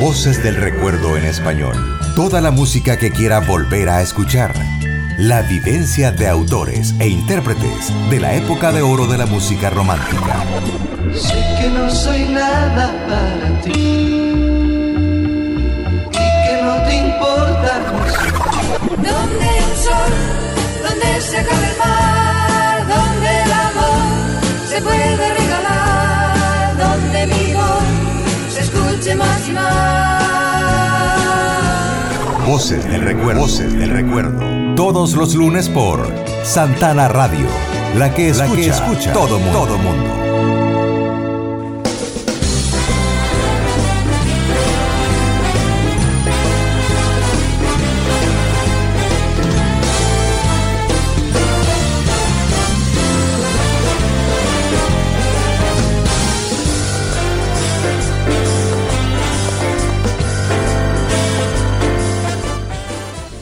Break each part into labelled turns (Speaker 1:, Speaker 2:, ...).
Speaker 1: Voces del Recuerdo en español. Toda la música que quiera volver a escuchar. La vivencia de autores e intérpretes de la época de oro de la música romántica.
Speaker 2: Sé que no soy nada para ti y que no te importa
Speaker 3: Donde el sol, donde se acaba el mar, donde el amor se puede más y más.
Speaker 1: Voces del recuerdo. Voces del recuerdo. Todos los lunes por Santana Radio. La que escucha, la que escucha todo mundo. Todo mundo.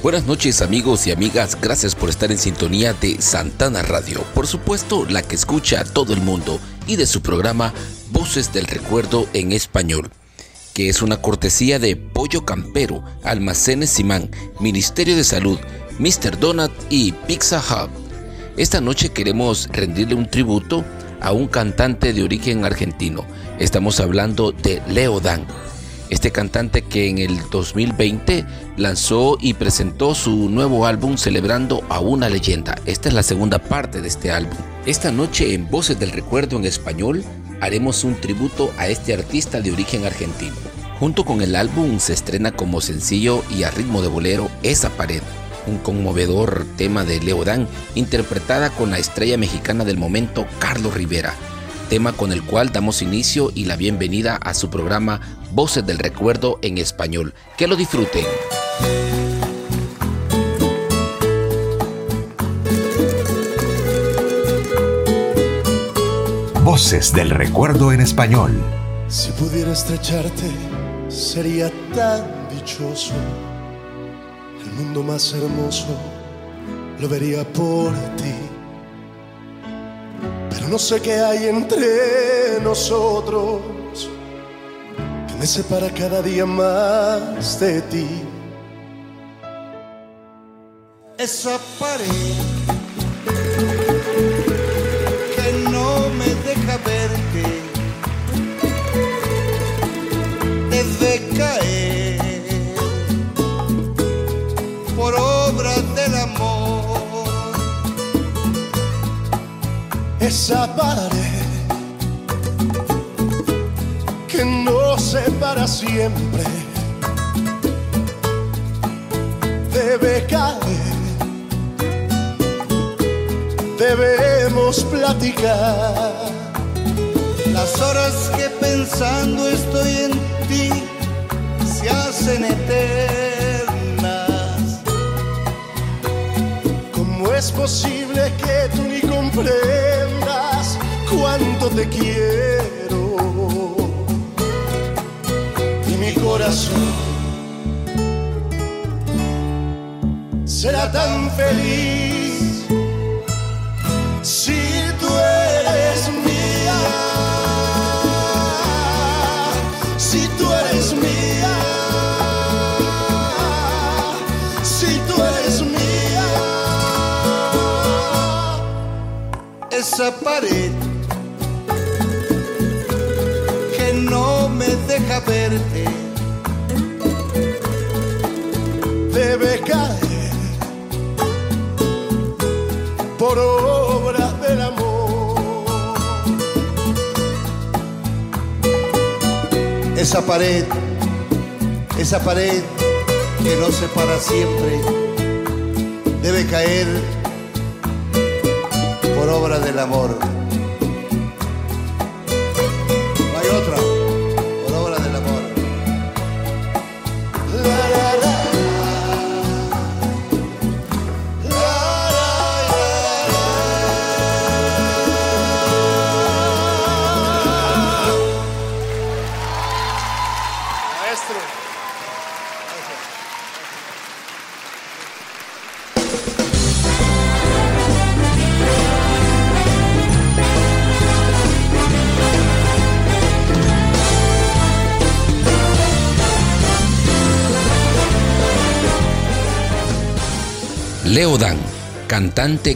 Speaker 4: Buenas noches amigos y amigas, gracias por estar en sintonía de Santana Radio, por supuesto la que escucha a todo el mundo y de su programa Voces del Recuerdo en Español, que es una cortesía de Pollo Campero, Almacenes Simán, Ministerio de Salud, Mr. Donut y Pizza Hub. Esta noche queremos rendirle un tributo a un cantante de origen argentino. Estamos hablando de Leo Dan este cantante que en el 2020 lanzó y presentó su nuevo álbum celebrando a una leyenda. Esta es la segunda parte de este álbum. Esta noche en Voces del Recuerdo en español haremos un tributo a este artista de origen argentino. Junto con el álbum se estrena como sencillo y a ritmo de bolero Esa pared, un conmovedor tema de Leo Dan interpretada con la estrella mexicana del momento Carlos Rivera tema con el cual damos inicio y la bienvenida a su programa Voces del Recuerdo en español. Que lo disfruten.
Speaker 1: Voces del Recuerdo en español.
Speaker 5: Si pudiera estrecharte, sería tan dichoso. El mundo más hermoso lo vería por ti no sé qué hay entre nosotros que me separa cada día más de ti. Esa pared que no me deja verte esa pared que no para siempre debe caer. Debemos platicar las horas que pensando estoy en ti se hacen eternas. ¿Cómo es posible que tú ni comprendas? Cuánto te quiero. Y mi corazón será tan feliz si tú eres mía, si tú eres mía, si tú eres mía, esa pared verte. Debe caer por obra del amor. Esa pared, esa pared que no para siempre, debe caer por obra del amor.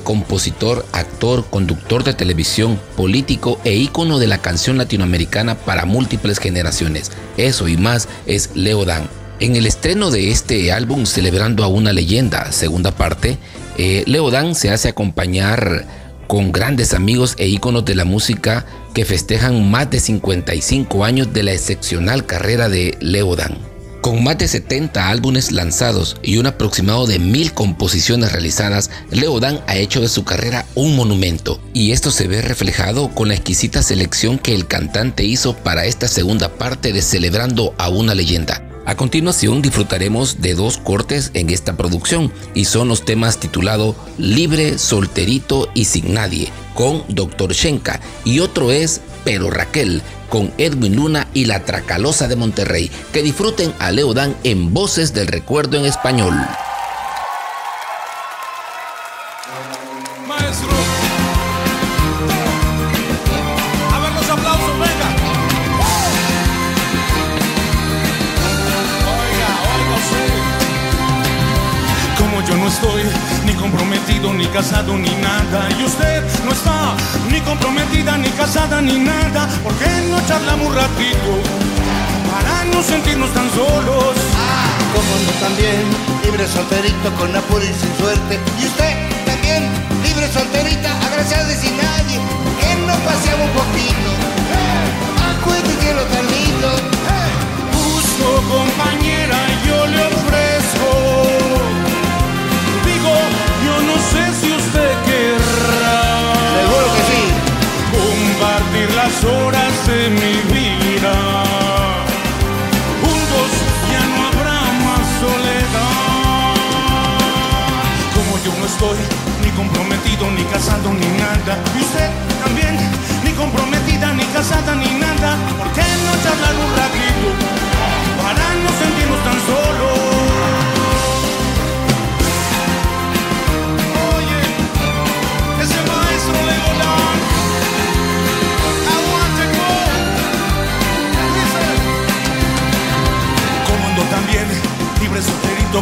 Speaker 4: Compositor, actor, conductor de televisión, político e ícono de la canción latinoamericana para múltiples generaciones. Eso y más es Leo Dan. En el estreno de este álbum Celebrando a una leyenda, segunda parte, eh, Leo Dan se hace acompañar con grandes amigos e íconos de la música que festejan más de 55 años de la excepcional carrera de Leo Dan. Con más de 70 álbumes lanzados y un aproximado de mil composiciones realizadas, Leo Dan ha hecho de su carrera un monumento, y esto se ve reflejado con la exquisita selección que el cantante hizo para esta segunda parte de Celebrando a una leyenda. A continuación disfrutaremos de dos cortes en esta producción y son los temas titulado Libre, Solterito y Sin Nadie con Dr. Shenka y otro es Pero Raquel con Edwin Luna y La Tracalosa de Monterrey. Que disfruten a Leo Dan en Voces del Recuerdo en Español.
Speaker 6: estoy comprometido, ni casado, ni nada. Y usted no está ni comprometida, ni casada, ni nada. ¿Por qué no charlamos un ratito para no sentirnos tan solos?
Speaker 2: Ah, como no también, libre solterito con apuro y sin suerte. Y usted también, libre solterita, agraciada y sin nadie. Que no paseamos un poquito. Bajo este cielo tan lindo.
Speaker 6: Busco compañera, yo le sé si usted querrá.
Speaker 2: Seguro que sí.
Speaker 6: Compartir las horas de mi vida. Juntos ya no habrá más soledad. Como yo no estoy ni comprometido, ni casado, ni nada. Y usted también, ni comprometida, ni casada, ni nada. ¿Por qué no charlar un ratito? Para no sentirnos tan solos.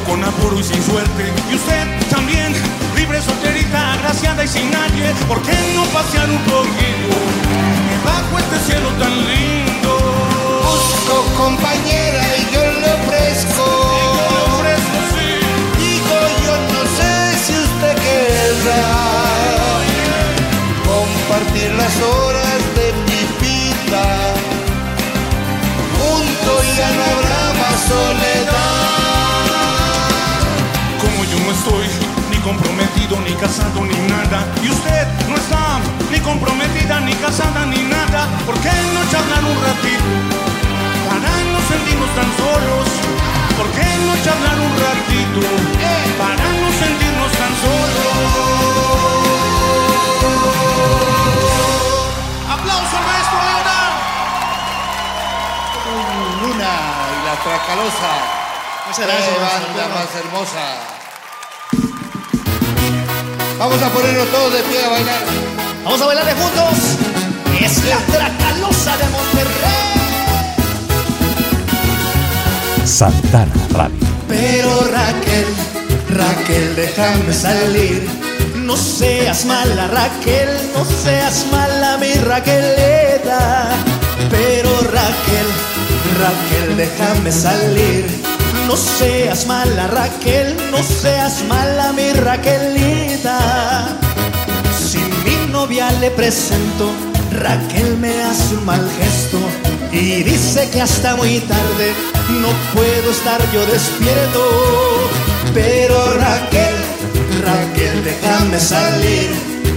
Speaker 6: Con apuro y sin suerte. Y usted también, libre solterita, agraciada y sin nadie. ¿Por qué no pasear un poquito bajo este cielo tan lindo?
Speaker 2: Busco compañera y yo le ofrezco.
Speaker 6: Y yo le ofrezco, sí.
Speaker 2: Digo, yo no sé si usted querrá compartir las horas de mi vida. Junto ya no habrá soledad.
Speaker 6: Estoy ni comprometido, ni casado, ni nada. Y usted no está ni comprometida, ni casada, ni nada. ¿Por qué no charlar un ratito? Para no sentirnos tan solos. ¿Por qué no charlar un ratito? Para no sentirnos tan solos. ¡Aplauso, maestro Leonardo!
Speaker 2: Luna la Tracalosa.
Speaker 7: Muchas gracias.
Speaker 2: banda más hermosa. Vamos a ponernos todos de pie a bailar.
Speaker 7: Vamos a bailar juntos. Es la Tracalosa de Monterrey.
Speaker 1: Santana Radio.
Speaker 7: Pero Raquel, Raquel, déjame salir. No seas mala, Raquel, no seas mala, mi Raqueleta. Pero Raquel, Raquel, déjame salir. No seas mala, Raquel, no seas mala, mi Raquelita. Si mi novia le presento, Raquel me hace un mal gesto y dice que hasta muy tarde no puedo estar yo despierto. Pero Raquel, Raquel, déjame salir.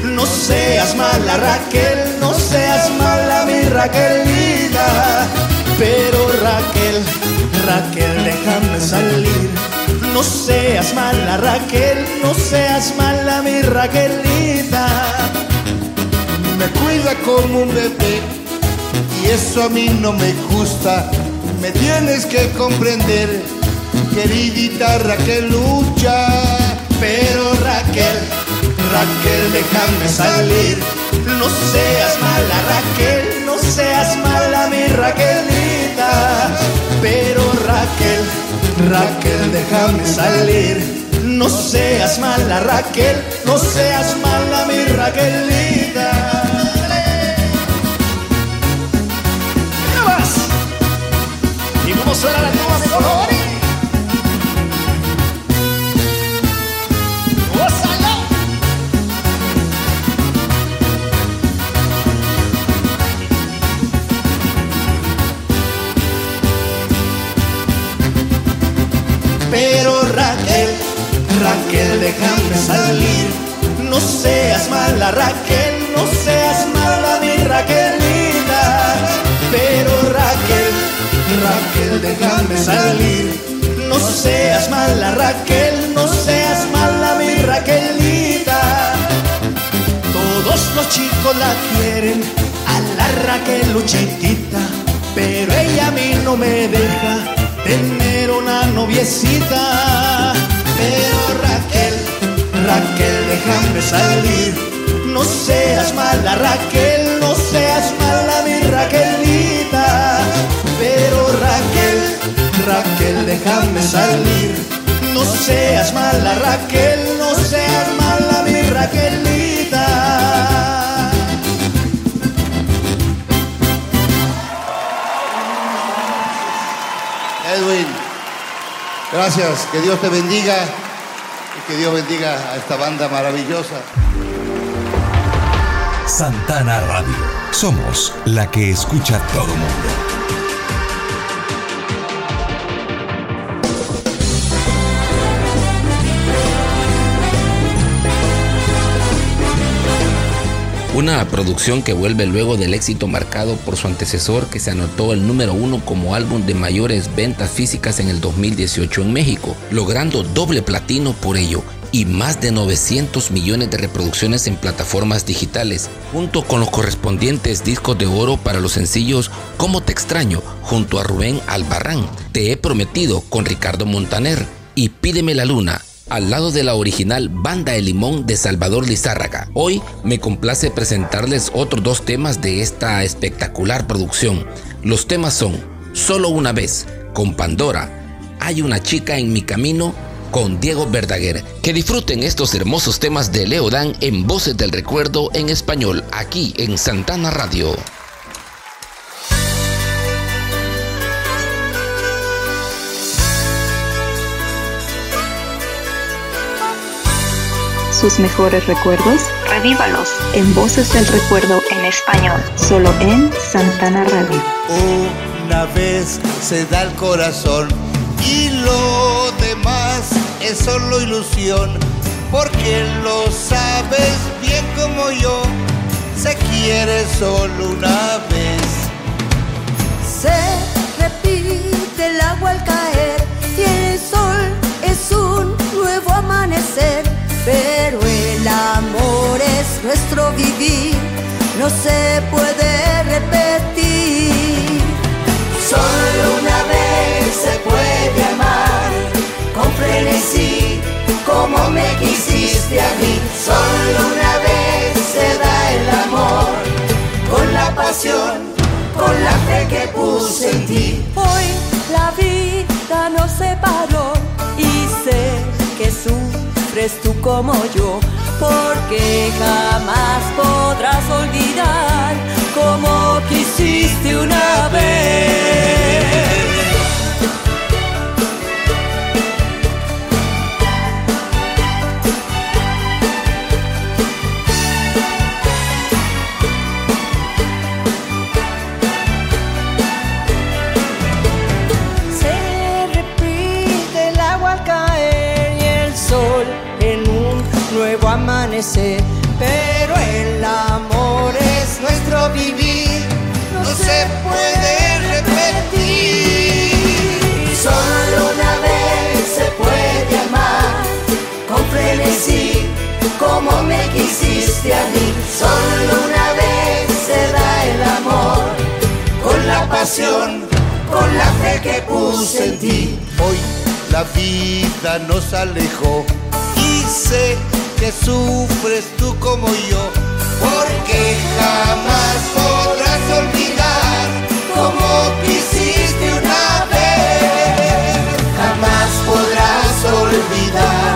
Speaker 7: No seas mala, Raquel, no seas mala, mi Raquelita. Pero Raquel, Raquel, salir. No seas mala, Raquel, no seas mala, mi Raquelita.
Speaker 2: Me cuida como un bebé y eso a mí no me gusta. Me tienes que comprender, queridita Raquel lucha. Pero Raquel, Raquel, déjame salir. No seas mala, Raquel, no seas mala, mi Raquelita. Pero Raquel, Raquel, déjame salir.
Speaker 7: No seas mala Raquel, no seas mala mi Raquelita. ¿Qué más? ¿Y cómo suena la tuba, mi Raquel, Raquel, déjame salir. No seas mala, Raquel, no seas mala, mi Raquelita. Pero Raquel, Raquel, déjame salir. No seas mala, Raquel, no seas mala, mi Raquelita. Todos los chicos la quieren, a la Raquel pero ella a mí no me deja tener una noviecita. Pero Raquel, Raquel, déjame salir. No seas mala, Raquel, no seas mala, mi Raquelita. Pero Raquel, Raquel, déjame salir. No seas mala, Raquel, no seas mala, mi Raquelita.
Speaker 2: Gracias, que Dios te bendiga y que Dios bendiga a esta banda maravillosa.
Speaker 1: Santana Radio. Somos la que escucha todo mundo.
Speaker 4: Una producción que vuelve luego del éxito marcado por su antecesor que se anotó el número uno como álbum de mayores ventas físicas en el 2018 en México, logrando doble platino por ello y más de 900 millones de reproducciones en plataformas digitales, junto con los correspondientes discos de oro para los sencillos Como te extraño, junto a Rubén Albarrán, Te he prometido con Ricardo Montaner y Pídeme la luna, al lado de la original Banda El Limón de Salvador Lizárraga. Hoy me complace presentarles otros dos temas de esta espectacular producción. Los temas son Solo una vez, con Pandora, Hay una chica en mi camino, con Diego Verdaguer. Que disfruten estos hermosos temas de Leo Dan en Voces del Recuerdo en español, aquí en Santana Radio.
Speaker 8: Sus mejores recuerdos, revívalos en Voces del Recuerdo en español, solo en Santana Radio.
Speaker 2: Una vez se da el corazón y lo demás es solo ilusión, porque lo sabes bien como yo, se quiere solo una vez.
Speaker 3: Se repite el agua al caer y el sol es un nuevo amanecer. Pero el amor es nuestro vivir, no se puede repetir. Solo una vez se puede amar con frenesí, como me quisiste a mí. Solo una vez se da el amor con la pasión, con la fe que puse en ti.
Speaker 9: Hoy la vida nos separó y sé que sufres tú como yo, porque jamás podrás olvidar como quisiste una vez. Pero el amor es nuestro vivir,
Speaker 2: No se puede repetir.
Speaker 3: Solo una vez se puede amar con frenesí, como me quisiste a mí. Solo una vez se da el amor con la pasión, con la fe que puse en ti.
Speaker 2: Hoy la vida nos alejó sé que sufres tú como yo, porque jamás podrás olvidar como quisiste una vez.
Speaker 3: Jamás podrás olvidar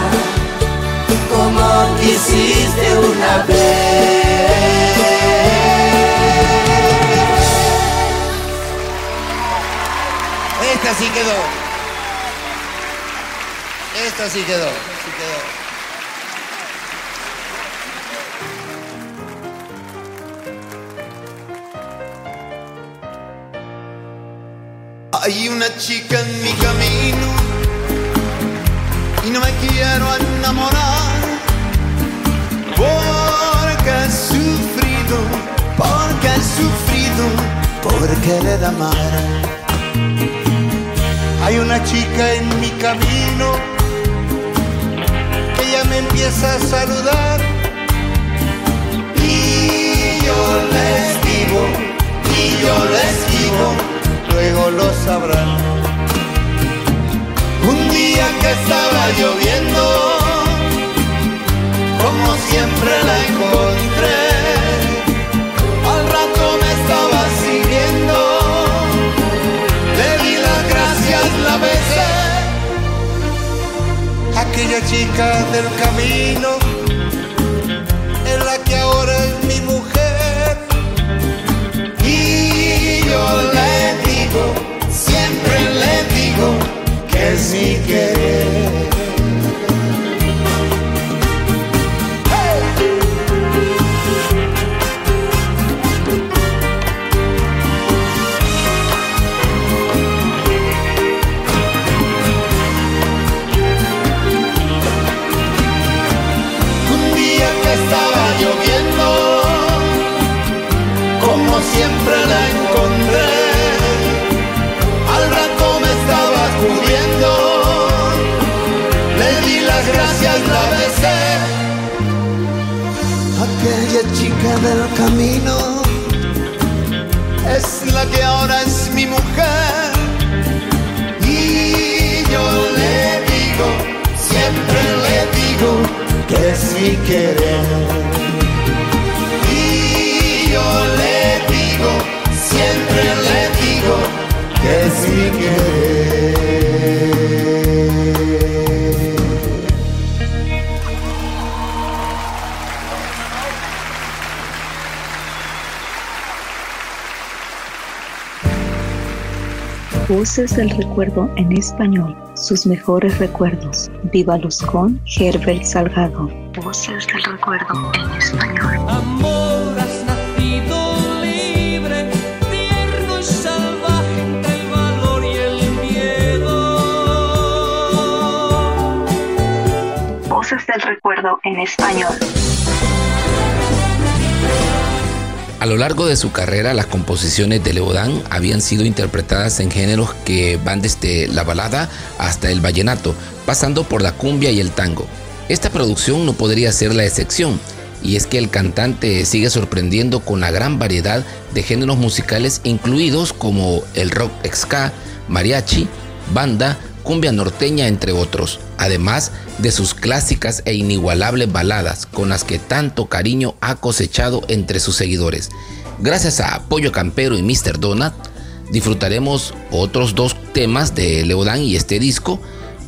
Speaker 3: como quisiste una vez.
Speaker 2: Esta sí quedó. Esta sí quedó. Esta sí quedó.
Speaker 10: Hay una chica en mi camino y no me quiero enamorar porque he sufrido, porque he sufrido por querer amar.
Speaker 2: Hay una chica en mi camino que ya me empieza a saludar
Speaker 10: y yo le esquivo, y yo le esquivo
Speaker 2: luego lo sabrán.
Speaker 10: Un día que estaba lloviendo, como siempre la encontré. Al rato me estaba siguiendo, le di las gracias, la besé.
Speaker 2: Aquella chica del camino es la que ahora es mi mujer.
Speaker 10: Y yo le siempre le digo que es mi. Aquella chica del camino es la que ahora es mi mujer. Y yo le digo, siempre le digo que es mi querer. Y yo le digo, siempre le digo que es mi querer.
Speaker 8: Voces del recuerdo en español. Sus mejores recuerdos. Vívalos con Herbert Salgado. Voces del recuerdo en español.
Speaker 11: Amor, has nacido libre, tierno y salvaje entre el valor y el miedo.
Speaker 8: Voces del recuerdo en español.
Speaker 4: A lo largo de su carrera, las composiciones de Leodán habían sido interpretadas en géneros que van desde la balada hasta el vallenato, pasando por la cumbia y el tango. Esta producción no podría ser la excepción, y es que el cantante sigue sorprendiendo con la gran variedad de géneros musicales incluidos como el rock ska, mariachi, banda, cumbia norteña, entre otros, además de sus clásicas e inigualables baladas con las que tanto cariño ha cosechado entre sus seguidores. Gracias a Pollo Campero y Mr. Donut, disfrutaremos otros dos temas de Leodán y este disco.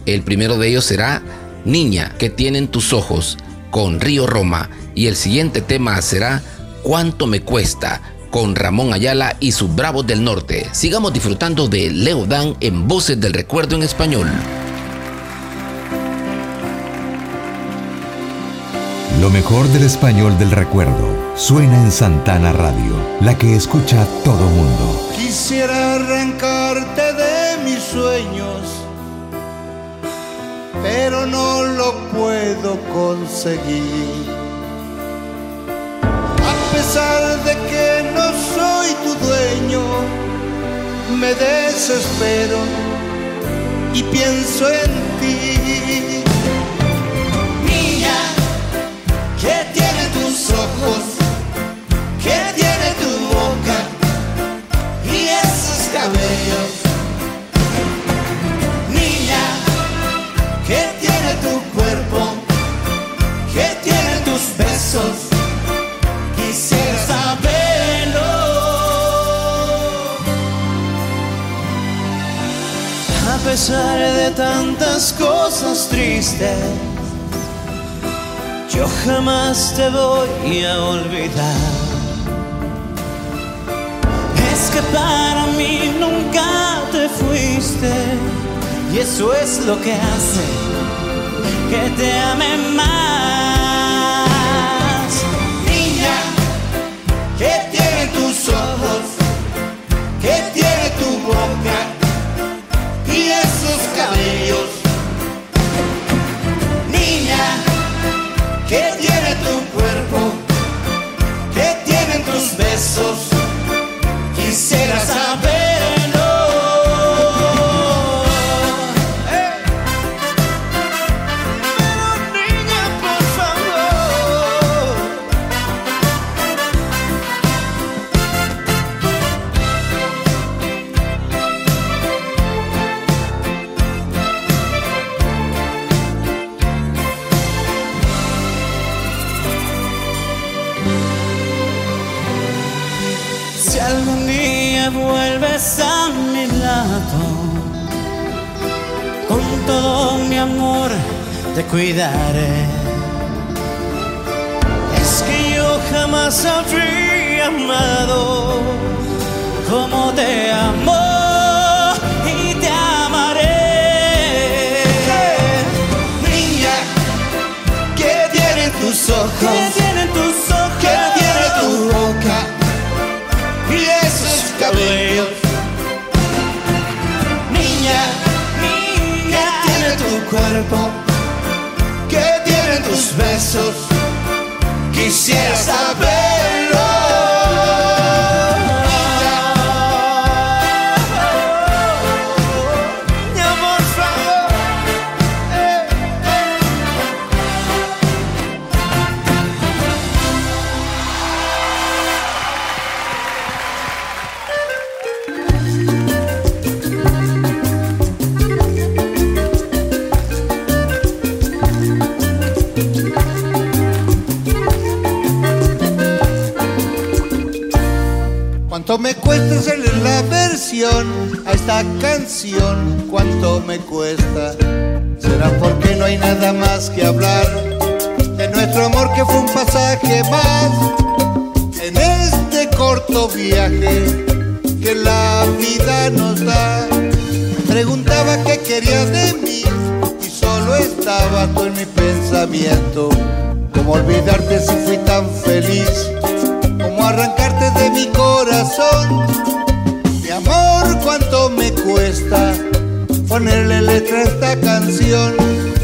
Speaker 4: El primero de ellos será Niña, que tienen tus ojos, con Río Roma, y el siguiente tema será Cuánto me cuesta, con Ramón Ayala y sus Bravos del Norte. Sigamos disfrutando de Leo Dan en Voces del Recuerdo en Español.
Speaker 1: Lo mejor del español del recuerdo suena en Santana Radio, la que escucha todo mundo.
Speaker 2: Quisiera arrancarte de mis sueños, pero no lo puedo conseguir pesar de que no soy tu dueño, me desespero y pienso en ti.
Speaker 10: Niña, ¿qué tiene tus ojos? Pesar de tantas cosas tristes, yo jamás te voy a olvidar. Es que para mí nunca te fuiste
Speaker 12: eso es lo que hace que te ame más.
Speaker 13: Niña, ¿qué tiene tus ojos?
Speaker 12: Amor te cuidaré. Es que yo jamás habría amado como te amo y te amaré.
Speaker 13: Niña, ¿qué tienen tus ojos?
Speaker 12: ¿Qué tienen tus ojos?
Speaker 13: ¿Qué tiene tu boca? Y esos cabellos. Cuerpo? ¿Qué tienen tus besos? Quisiera saberlo.
Speaker 2: A esta canción? ¿Cuánto me cuesta? ¿Será porque no hay nada más que hablar de nuestro amor que fue un pasaje más en este corto viaje que la vida nos da? Preguntaba qué querías de mí y solo estaba tú en mi pensamiento. ¿Cómo olvidarte si fui tan feliz? ¿Cómo arrancarte de mi corazón? Mi amor, cuánto cuesta ponerle letra a esta canción.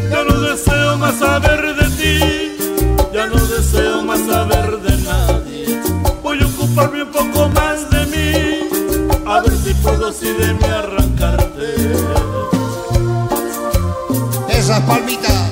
Speaker 14: Ya no deseo más saber de ti, ya no deseo más saber de nadie. Voy a ocuparme un poco más de mí, a ver si puedo así de mí arrancarte.
Speaker 2: Esas palmitas.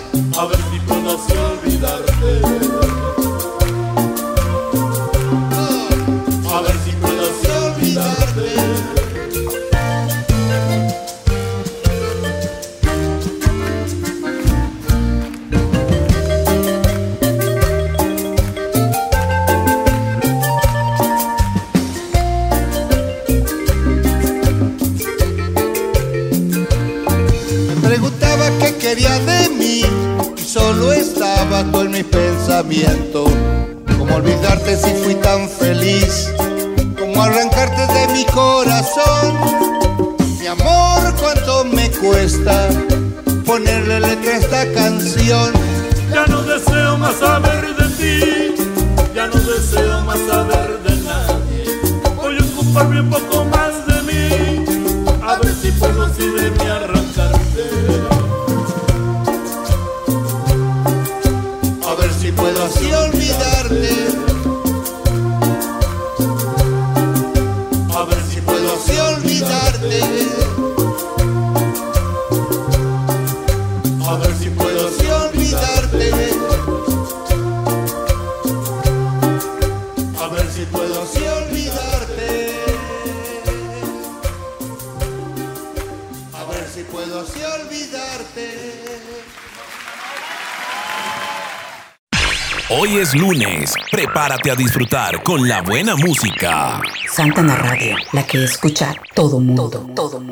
Speaker 15: Prepárate a disfrutar con la buena música.
Speaker 16: Santana Radio, la que escucha todo mundo. Todo mundo.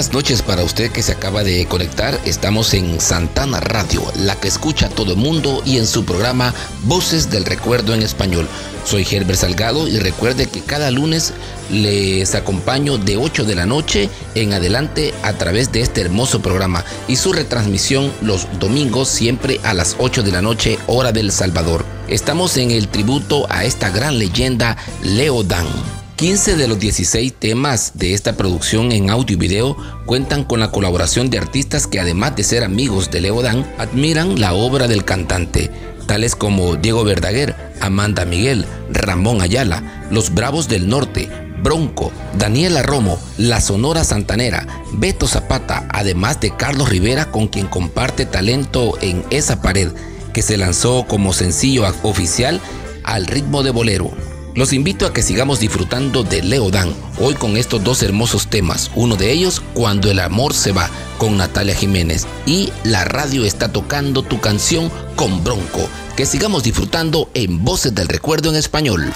Speaker 4: Buenas noches para usted que se acaba de conectar. Estamos en Santana Radio, la que escucha a todo el mundo y en su programa Voces del Recuerdo en Español. Soy Herbert Salgado y recuerde que cada lunes les acompaño de 8 de la noche en adelante a través de este hermoso programa y su retransmisión los domingos siempre a las 8 de la noche hora del Salvador. Estamos en el tributo a esta gran leyenda Leo Dan. 15 de los 16 temas de esta producción en audio y video cuentan con la colaboración de artistas que además de ser amigos de Leo Dan, admiran la obra del cantante, tales como Diego Verdaguer, Amanda Miguel, Ramón Ayala, Los Bravos del Norte, Bronco, Daniela Romo, La Sonora Santanera, Beto Zapata, además de Carlos Rivera con quien comparte talento en Esa Pared, que se lanzó como sencillo oficial al ritmo de bolero. Los invito a que sigamos disfrutando de Leo Dan, hoy con estos dos hermosos temas, uno de ellos Cuando el amor se va, con Natalia Jiménez, y La radio está tocando tu canción con Bronco, que sigamos disfrutando en Voces del Recuerdo en español.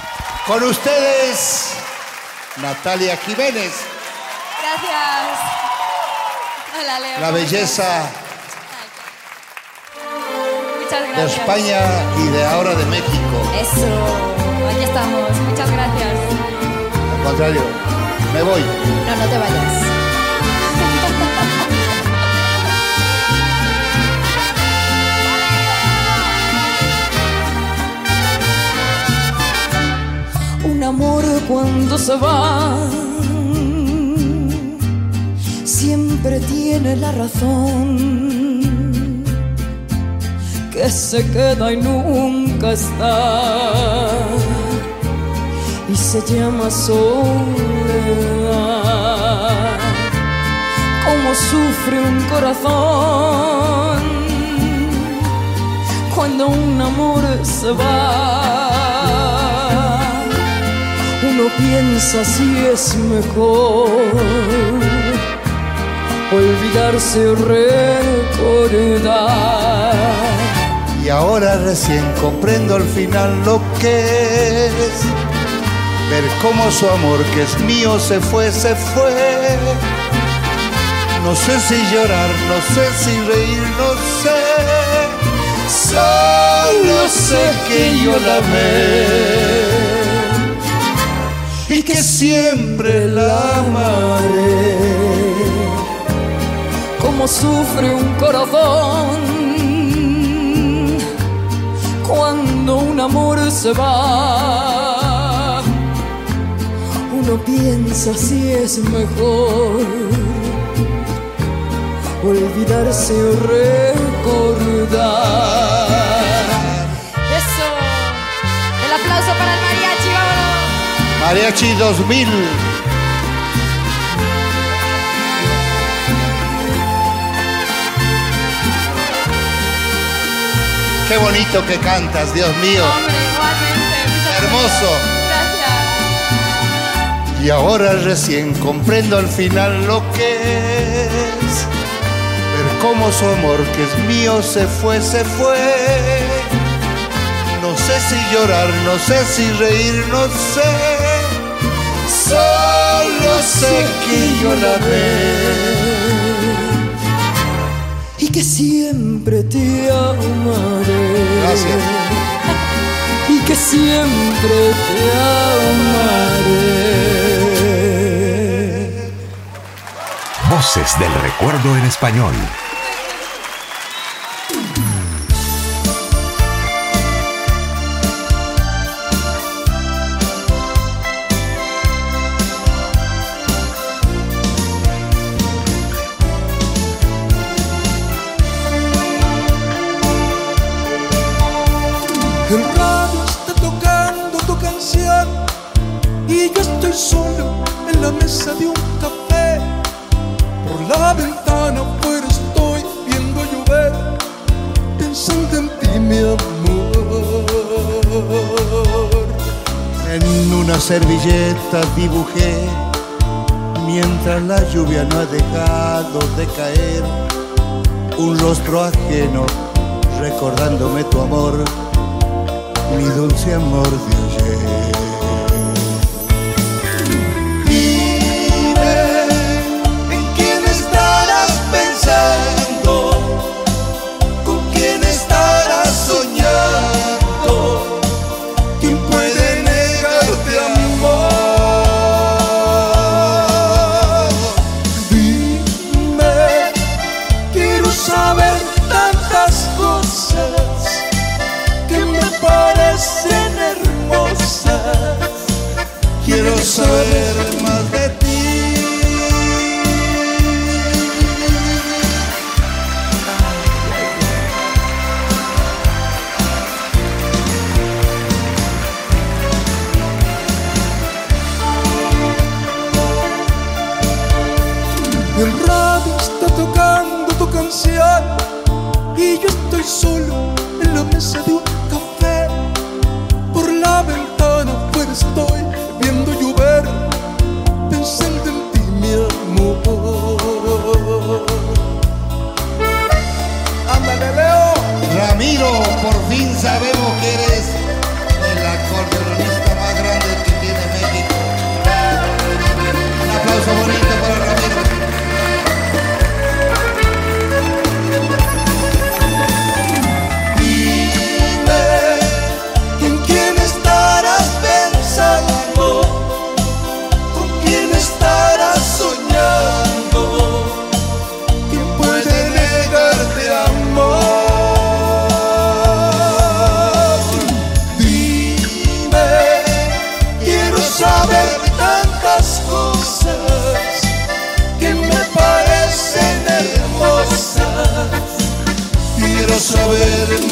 Speaker 2: Con ustedes, Natalia Jiménez,
Speaker 17: Gracias. Hola, Leo.
Speaker 2: la
Speaker 17: ¿cómo
Speaker 2: belleza?
Speaker 17: Muchas
Speaker 2: de
Speaker 17: gracias.
Speaker 2: España y de ahora de México.
Speaker 17: Eso. Aquí estamos. Muchas gracias.
Speaker 2: Al contrario, me voy.
Speaker 17: No, no te vayas.
Speaker 11: Un amor cuando se va siempre tiene la razón que se queda y nunca está y se llama soledad. Como sufre un corazón cuando un amor se va uno piensa si es mejor olvidarse o recordar.
Speaker 2: Y ahora recién comprendo al final lo que es ver cómo su amor que es mío se fue, se fue. No sé si llorar, no sé si reír, no sé. Solo sé que yo la amé y que siempre la amaré.
Speaker 11: Como sufre un corazón cuando un amor se va. Uno piensa si es mejor olvidarse o recordar.
Speaker 17: Eso. El aplauso para el mariachi, vámonos.
Speaker 2: Mariachi 2000. Qué bonito que cantas, Dios mío.
Speaker 17: Hombre, igualmente.
Speaker 2: Hermoso. Y ahora recién comprendo al final lo que es ver cómo su amor que es mío se fue, se fue. No sé si llorar, no sé si reír, no sé. Solo sé que yo la amé.
Speaker 11: y que siempre te amaré.
Speaker 2: Gracias.
Speaker 11: Y que siempre te amaré.
Speaker 1: Voces del recuerdo en español.
Speaker 18: En
Speaker 2: una servilleta dibujé mientras la lluvia no ha dejado de caer un rostro ajeno recordándome tu amor, mi dulce amor de ayer.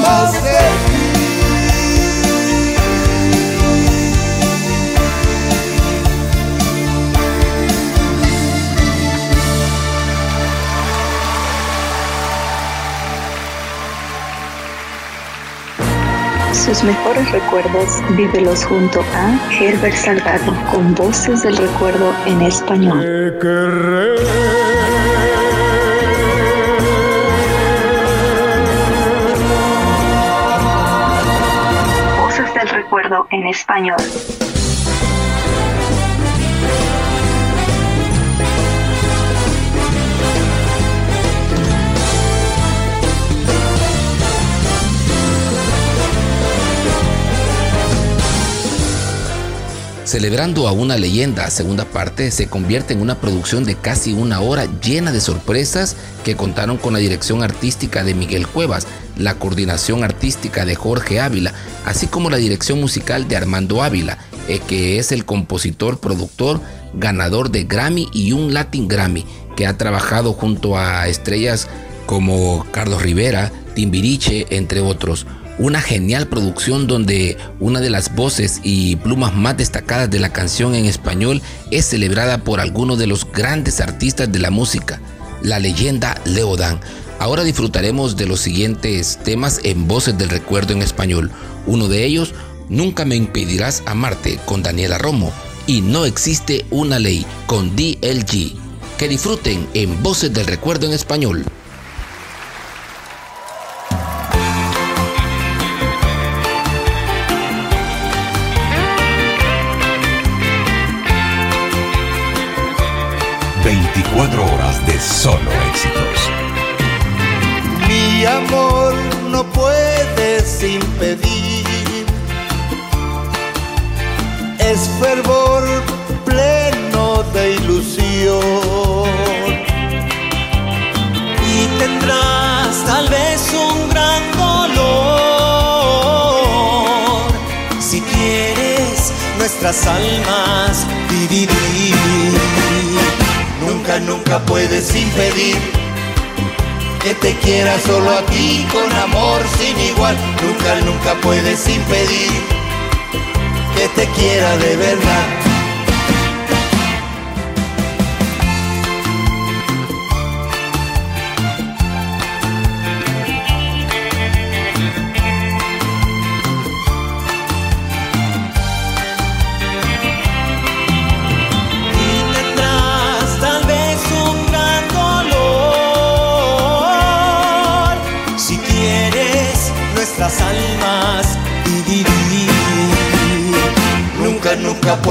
Speaker 2: Más de
Speaker 8: Sus mejores recuerdos vívelos junto a Herbert Salgado con voces del recuerdo en español. En español.
Speaker 4: Celebrando a una leyenda, segunda parte, se convierte en una producción de casi una hora llena de sorpresas que contaron con la dirección artística de Miguel Cuevas, la coordinación artística de Jorge Ávila, así como la dirección musical de Armando Ávila, eh, que es el compositor, productor, ganador de Grammy y un Latin Grammy, que ha trabajado junto a estrellas como Carlos Rivera, Timbiriche, entre otros. Una genial producción donde una de las voces y plumas más destacadas de la canción en español es celebrada por algunos de los grandes artistas de la música, la leyenda Leodan. Ahora disfrutaremos de los siguientes temas en voces del recuerdo en español. Uno de ellos, Nunca me impedirás amarte con Daniela Romo y No existe una ley con DLG. Que disfruten en voces del recuerdo en español.
Speaker 1: Horas de solo éxitos.
Speaker 2: Mi amor no puedes impedir. Es fervor pleno de ilusión.
Speaker 7: Y tendrás tal vez un gran dolor si quieres nuestras almas dividir.
Speaker 2: Nunca, nunca puedes impedir que te quiera solo a ti con amor sin igual. Nunca, nunca puedes impedir que te quiera de verdad.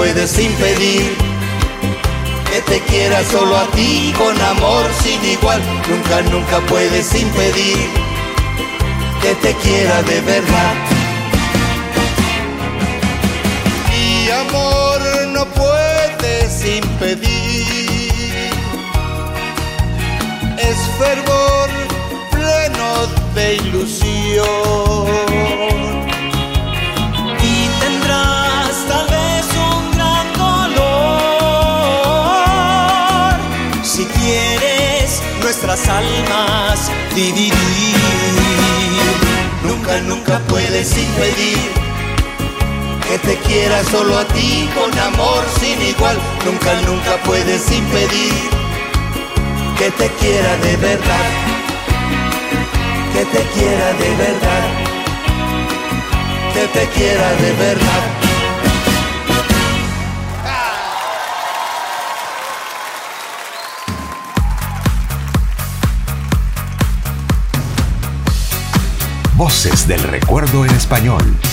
Speaker 2: puedes impedir que te quiera solo a ti con amor sin igual. Nunca, nunca puedes impedir que te quiera de verdad.
Speaker 13: Mi amor no puedes impedir. Es fervor pleno de ilusión
Speaker 19: nuestras almas dividir.
Speaker 13: Nunca, nunca puedes impedir que te quiera solo a ti con amor sin igual. Nunca, nunca puedes impedir que te quiera de verdad. Que te quiera de verdad. Que te quiera de verdad.
Speaker 2: Voces del recuerdo en español.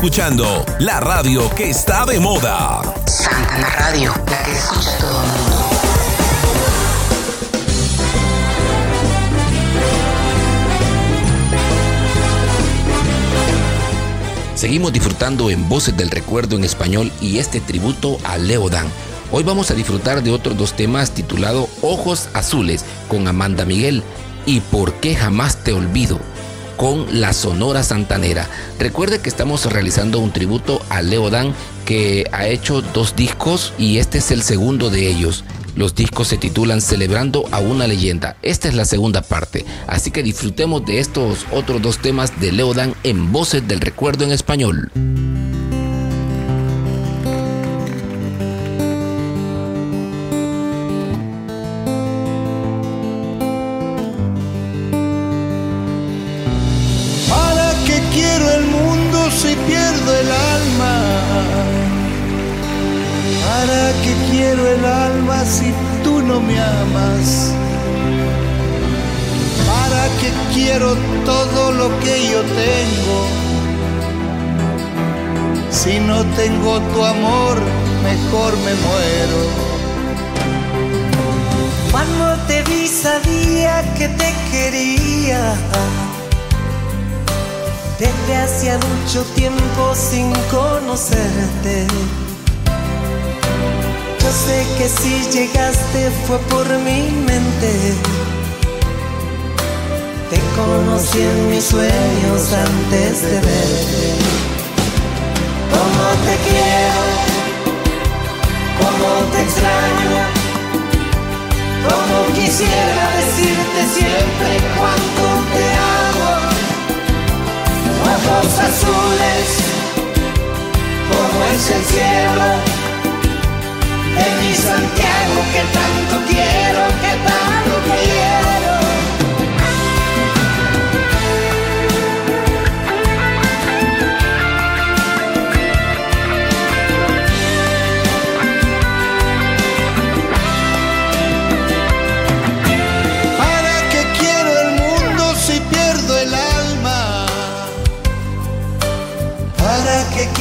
Speaker 15: Escuchando la radio que está de moda.
Speaker 16: Santana Radio, la que escucha todo el mundo.
Speaker 4: Seguimos disfrutando en Voces del Recuerdo en español y este tributo a Leo Dan. Hoy vamos a disfrutar de otros dos temas titulado Ojos Azules con Amanda Miguel y ¿Por qué jamás te olvido? con la Sonora Santanera. Recuerde que estamos realizando un tributo a Leo Dan que ha hecho dos discos y este es el segundo de ellos. Los discos se titulan Celebrando a una leyenda. Esta es la segunda parte, así que disfrutemos de estos otros dos temas de Leo Dan en Voces del Recuerdo en español.
Speaker 2: Tu amor, mejor me muero.
Speaker 9: Cuando te vi sabía que te quería. Desde hacía mucho tiempo sin conocerte. Yo sé que si llegaste fue por mi mente. Te conocí en mis sueños antes de verte. Cómo te quiero, cómo te extraño, cómo quisiera decirte siempre cuánto te amo. Ojos azules, como es el cielo, de mi Santiago que tanto quiero, que tanto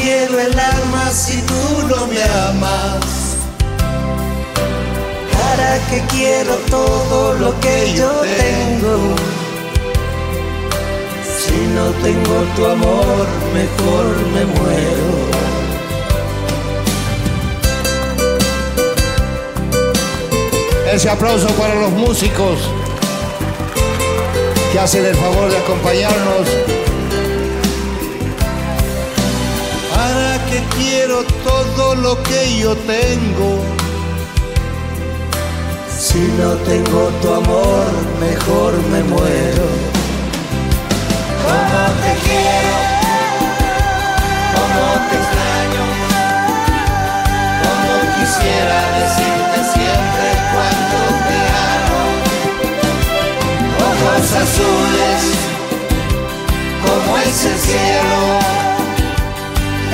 Speaker 2: ¿Para qué quiero el alma
Speaker 9: si tú no me amas? ¿Para qué quiero todo lo que yo tengo? Si no tengo tu amor, mejor me muero.
Speaker 2: Ese aplauso para los músicos que hacen el favor de acompañarnos. ¿Para qué quiero todo lo que yo tengo?
Speaker 9: Si no tengo tu amor, mejor me muero. Cómo te quiero, cómo te extraño, cómo quisiera decirte siempre cuánto te amo. Ojos azules, como es el cielo,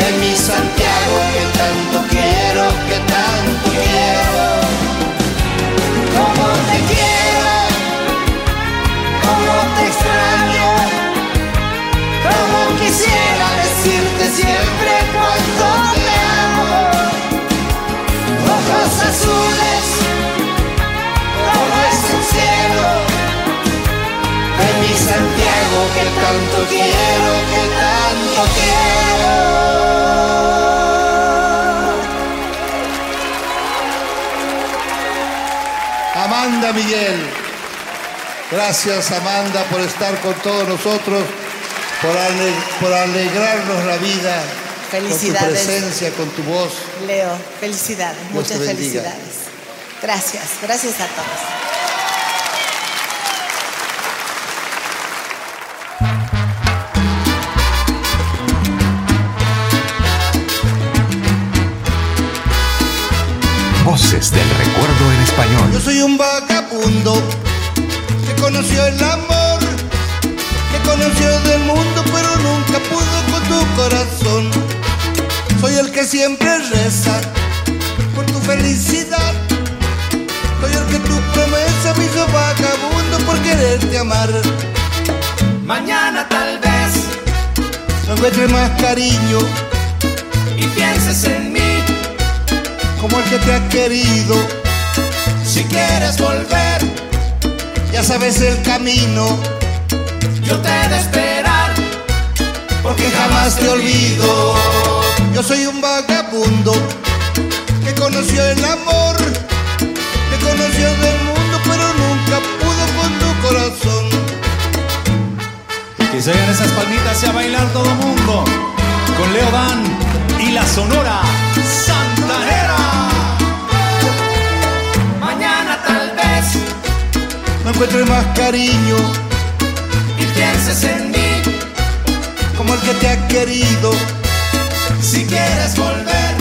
Speaker 9: en mi Santiago que tanto quiero, que tanto quiero. Cómo te quiero, cómo te extraño, cómo quisiera decirte siempre cuánto te amo. Ojos azules, como es el cielo, de mi Santiago que tanto quiero, que tanto quiero.
Speaker 2: Amanda Miguel. Gracias Amanda por estar con todos nosotros, por, ale- por alegrarnos la vida
Speaker 20: Felicidades.
Speaker 2: con tu presencia, con tu voz.
Speaker 20: Leo, felicidades,
Speaker 2: Dios
Speaker 20: muchas felicidades. Gracias, gracias a todos.
Speaker 1: Voces del recuerdo en español.
Speaker 2: Yo soy un vagabundo que conoció el amor, que conoció del mundo, pero nunca pudo con tu corazón. Soy el que siempre reza por tu felicidad. Soy el que tu promesa me hizo vagabundo por quererte amar.
Speaker 10: Mañana tal vez
Speaker 2: No encuentres más cariño
Speaker 10: y pienses en mí.
Speaker 2: Como el que te ha querido.
Speaker 10: Si quieres volver,
Speaker 2: Ya sabes el camino,
Speaker 10: yo te he de esperar.
Speaker 2: porque jamás te olvido. Yo soy un vagabundo que conoció el amor, que conoció del mundo, pero nunca pudo con tu corazón.
Speaker 6: Que se hagan esas palmitas y a bailar todo mundo. Con Leo Dan y la Sonora Santanera.
Speaker 2: No encuentres más cariño
Speaker 10: y pienses en mí.
Speaker 2: como el que te ha querido.
Speaker 10: Si quieres volver,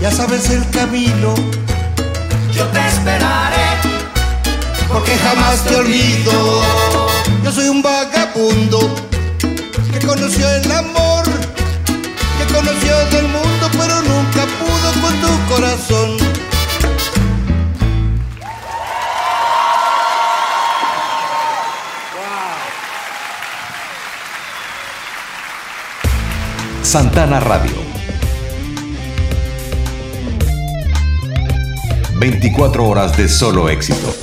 Speaker 2: Ya sabes el camino,
Speaker 10: yo te esperaré.
Speaker 2: porque jamás te olvido. Yo soy un vagabundo que conoció el amor, que conoció del
Speaker 1: Santana Radio. 24 horas de solo éxito.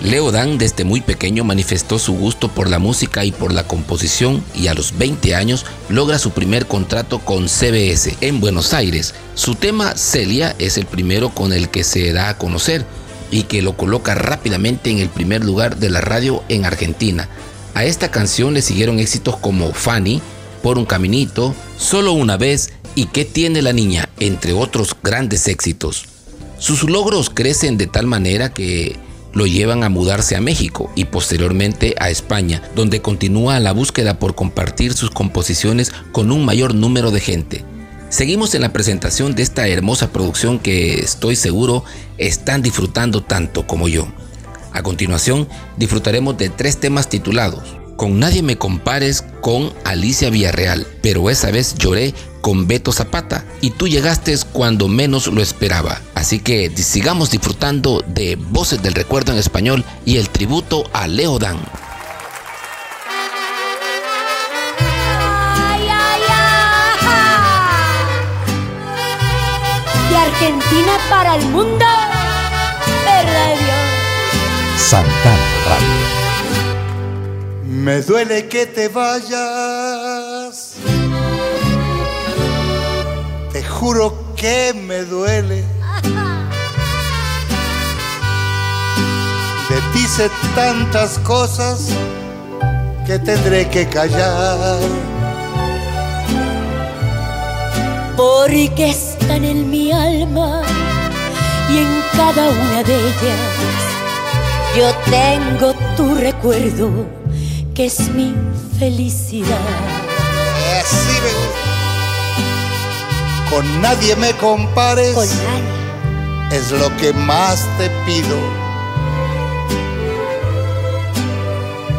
Speaker 4: Leo Dan desde muy pequeño manifestó su gusto por la música y por la composición y a los 20 años logra su primer contrato con CBS en Buenos Aires. Su tema Celia es el primero con el que se da a conocer y que lo coloca rápidamente en el primer lugar de la radio en Argentina. A esta canción le siguieron éxitos como Fanny, Por un Caminito, Solo una vez y ¿Qué tiene la niña? entre otros grandes éxitos. Sus logros crecen de tal manera que lo llevan a mudarse a México y posteriormente a España, donde continúa la búsqueda por compartir sus composiciones con un mayor número de gente. Seguimos en la presentación de esta hermosa producción que estoy seguro están disfrutando tanto como yo. A continuación, disfrutaremos de tres temas titulados Con Nadie Me Compares con Alicia Villarreal, pero esa vez lloré con Beto Zapata y tú llegaste cuando menos lo esperaba. Así que sigamos disfrutando de Voces del Recuerdo en español y el tributo a Leo Dan.
Speaker 21: Argentina para el mundo. ¿Verdad, Dios?
Speaker 1: Santana Radio.
Speaker 2: Me duele que te vayas. Te juro que me duele. De ti sé tantas cosas que tendré que callar.
Speaker 21: Porque están en mi alma y en cada una de ellas yo tengo tu recuerdo que es mi felicidad.
Speaker 2: Así me. Con nadie me compares.
Speaker 21: Con nadie.
Speaker 2: Es lo que más te pido.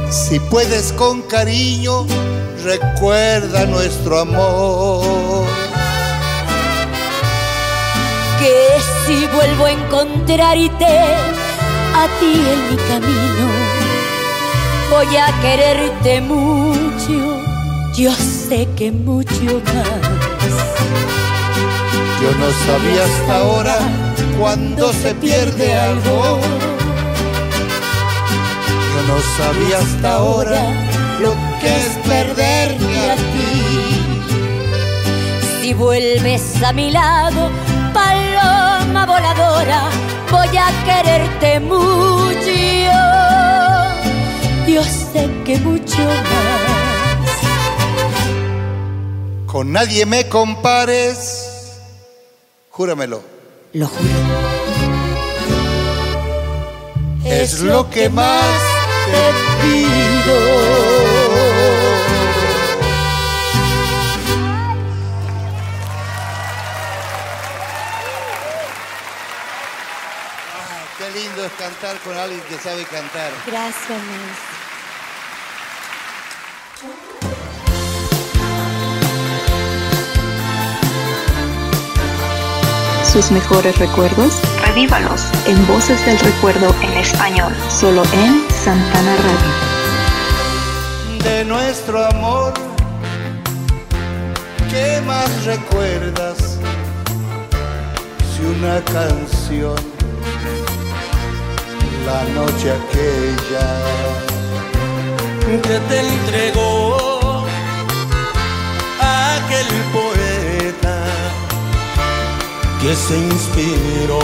Speaker 2: Si puedes con cariño, recuerda nuestro amor.
Speaker 21: Si vuelvo a encontrarte a ti en mi camino, voy a quererte mucho, yo sé que mucho más.
Speaker 2: Yo no sabía hasta ahora cuando se pierde algo. Yo no sabía hasta ahora lo que es perderte a ti.
Speaker 21: Si vuelves a mi lado, paloma voladora, voy a quererte mucho. Yo sé que mucho más.
Speaker 2: Con nadie me compares, júramelo.
Speaker 21: Lo juro.
Speaker 2: Es lo que más te pido. Es cantar con alguien que sabe cantar.
Speaker 21: Gracias, maestro.
Speaker 8: Sus mejores recuerdos, revívalos en Voces del Recuerdo en español, solo en Santana Radio.
Speaker 2: de nuestro amor. ¿Qué más recuerdas? Si una canción, la noche aquella
Speaker 7: que te entregó aquel poeta que se inspiró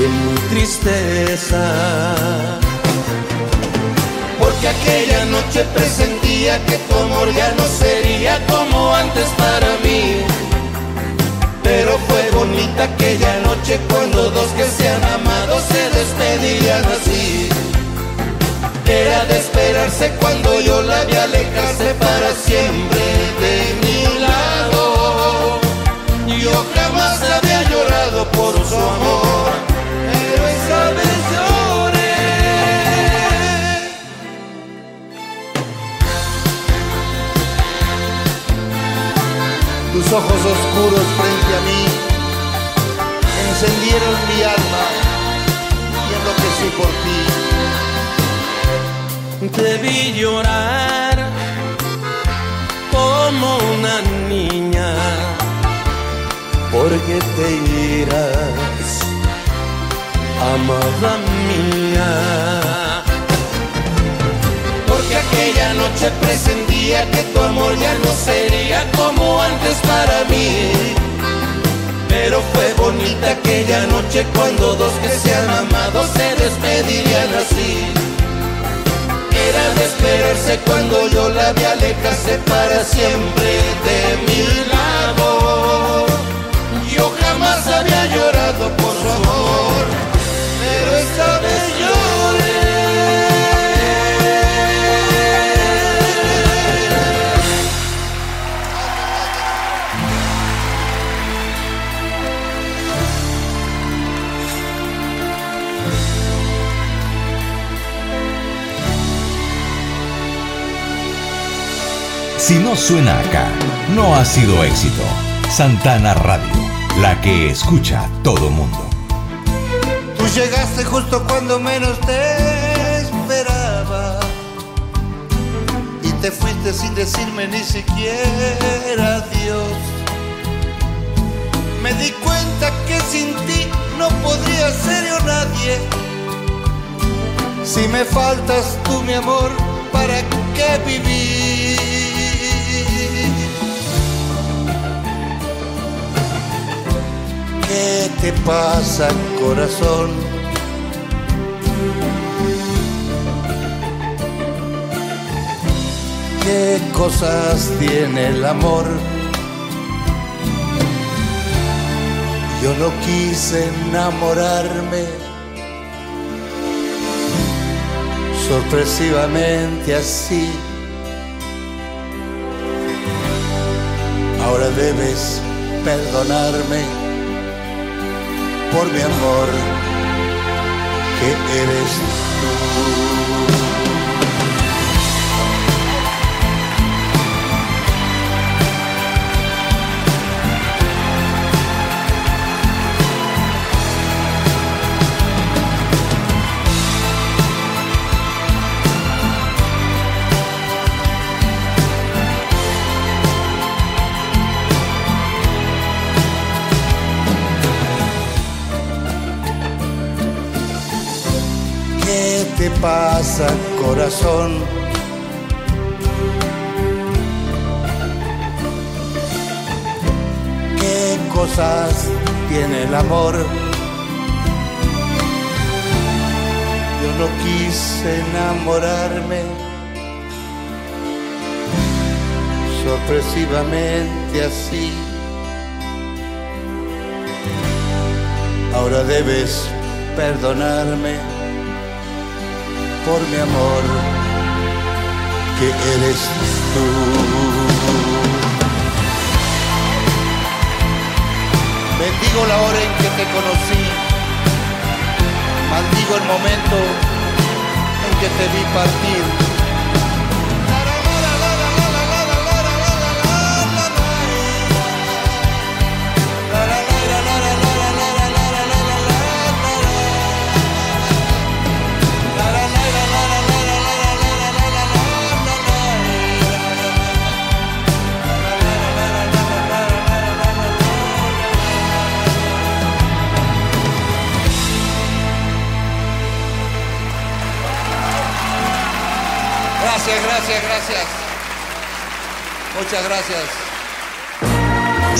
Speaker 7: en mi tristeza.
Speaker 10: Porque aquella noche presentía que tu amor ya no sería como antes para mí. Pero fue bonita aquella noche cuando dos que se han amado se despedirían así. Era de esperarse cuando yo la vi alejarse para siempre de mi lado. Yo jamás había llorado por su amor,
Speaker 2: ojos oscuros frente a mí encendieron mi alma y enloquecí por ti.
Speaker 10: te vi llorar como una niña, porque te irás, amada mía. Noche presentía que tu amor ya no sería como antes para mí. Pero fue bonita aquella noche cuando dos que se han amado se despedirían así. Era de esperarse cuando yo la vi alejarse para siempre de mi lado. Yo jamás había llorado por su amor, pero esta vez lloré.
Speaker 1: Si no suena acá, no ha sido éxito. Santana Radio, la que escucha todo mundo.
Speaker 2: Tú llegaste justo cuando menos te esperaba y te fuiste sin decirme ni siquiera adiós. Me di cuenta que sin ti no podría ser yo nadie. Si me faltas tú, mi amor, ¿para qué vivir? ¿Qué te pasa, corazón? ¿Qué cosas tiene el amor? Yo no quise enamorarme sorpresivamente así. Ahora debes perdonarme por mi amor que eres tú. Te pasa, corazón? ¿Qué cosas tiene el amor? Yo no quise enamorarme sorpresivamente así. Ahora debes perdonarme por mi amor que eres tú. Bendigo la hora en que te conocí, maldigo el momento en que te vi partir. Gracias, gracias, gracias. Muchas gracias.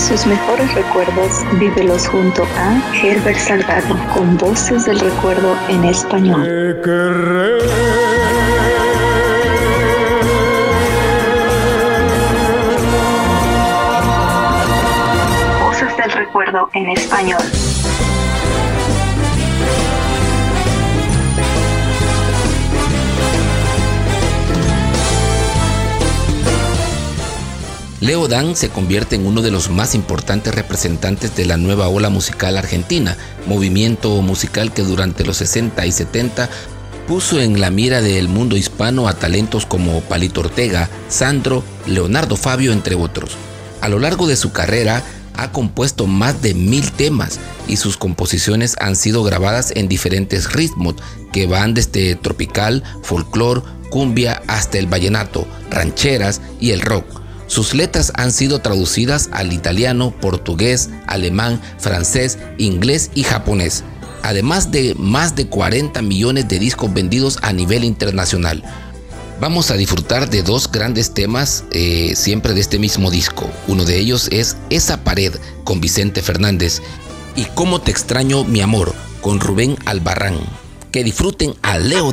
Speaker 8: Sus mejores recuerdos vívelos junto a Herbert Salgado con voces del recuerdo en español. Voces del recuerdo en español.
Speaker 4: Leo Dan se convierte en uno de los más importantes representantes de la nueva ola musical argentina, movimiento musical que durante los 60 y 70 puso en la mira del mundo hispano a talentos como Palito Ortega, Sandro, Leonardo Fabio, entre otros. A lo largo de su carrera, ha compuesto más de mil temas y sus composiciones han sido grabadas en diferentes ritmos que van desde tropical, folclore, cumbia hasta el vallenato, rancheras y el rock. Sus letras han sido traducidas al italiano, portugués, alemán, francés, inglés y japonés, además de más de 40 millones de discos vendidos a nivel internacional. Vamos a disfrutar de dos grandes temas eh, siempre de este mismo disco. Uno de ellos es Esa pared con Vicente Fernández y Cómo te extraño mi amor con Rubén Albarrán. Que disfruten a Leo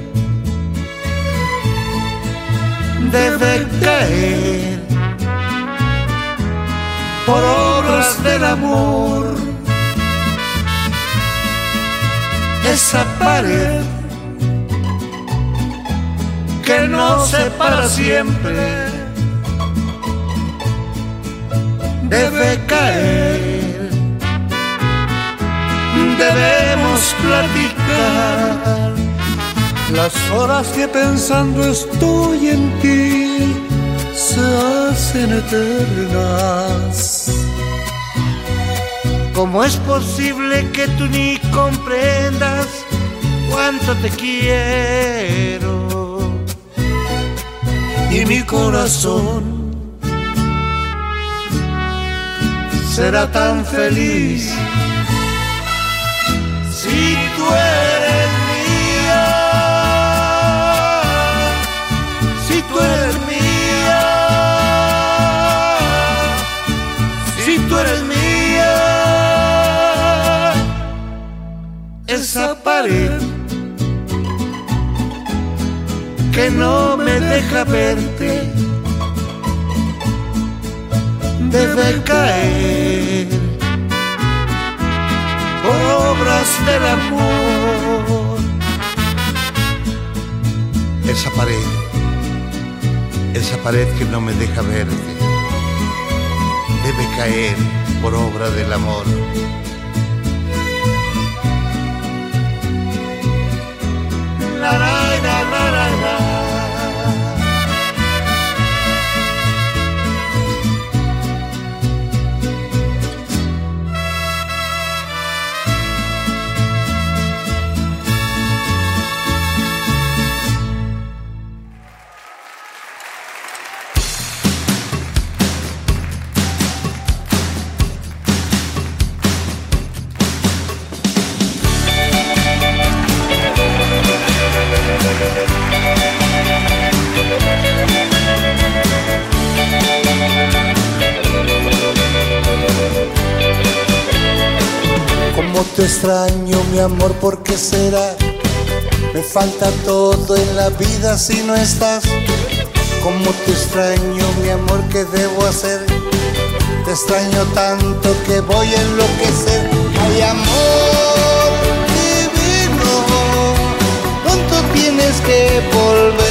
Speaker 2: debe caer por obras del amor. Esa pared que no separa siempre debe caer. Debemos platicar las horas que pensando estoy en ti se hacen eternas. ¿Cómo es posible que tú ni comprendas cuánto te quiero? Y mi corazón será tan feliz si tú eres Esa pared que no me deja verte. Debe caer. Por obras del amor. Esa pared, esa pared que no me deja verte, debe caer por obra del amor. La, la, la, la, la, extraño, mi amor, ¿por qué será? Me falta todo en la vida si no estás. Cómo te extraño, mi amor, ¿qué debo hacer? Te extraño tanto que voy a enloquecer. Ay, amor divino, pronto tienes que volver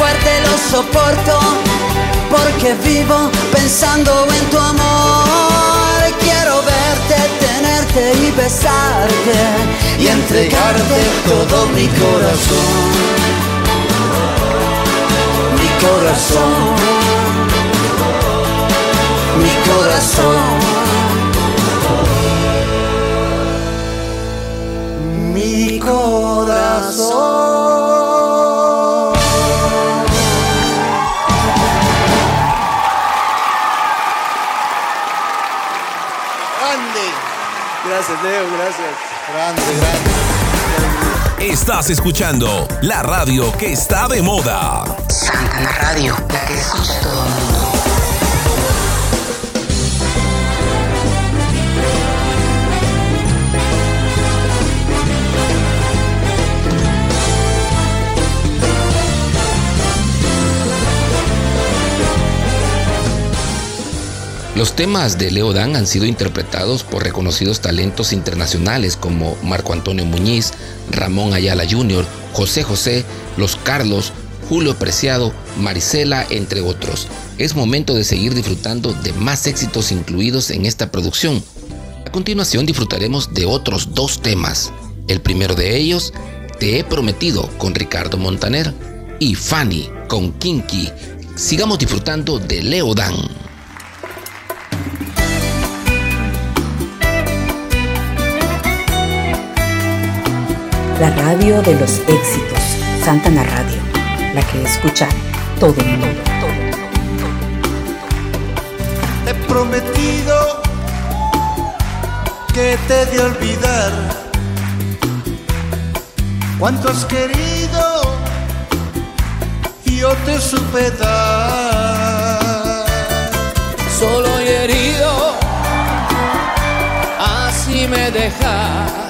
Speaker 11: Fuerte, lo soporto, porque vivo pensando en tu amor. Quiero verte, tenerte y besarte
Speaker 2: y entregarte todo mi corazón. Mi corazón. Mi corazón.
Speaker 22: Gracias, Leo, gracias.
Speaker 2: Grande, grande.
Speaker 15: Estás escuchando la radio que está de moda.
Speaker 16: Santana Radio, la que escucha todo el mundo.
Speaker 4: Los temas de Leo Dan han sido interpretados por reconocidos talentos internacionales como Marco Antonio Muñiz, Ramón Ayala Jr., José José, Los Carlos, Julio Preciado, Marisela, entre otros. Es momento de seguir disfrutando de más éxitos incluidos en esta producción. A continuación disfrutaremos de otros dos temas. El primero de ellos, Te he prometido con Ricardo Montaner y Fanny con Kinky. Sigamos disfrutando de Leo Dan.
Speaker 16: La radio de los éxitos. Santana Radio, la que escucha todo el mundo.
Speaker 2: He prometido que te de olvidar cuánto has querido y yo te supe dar.
Speaker 7: Solo y herido, así me dejas,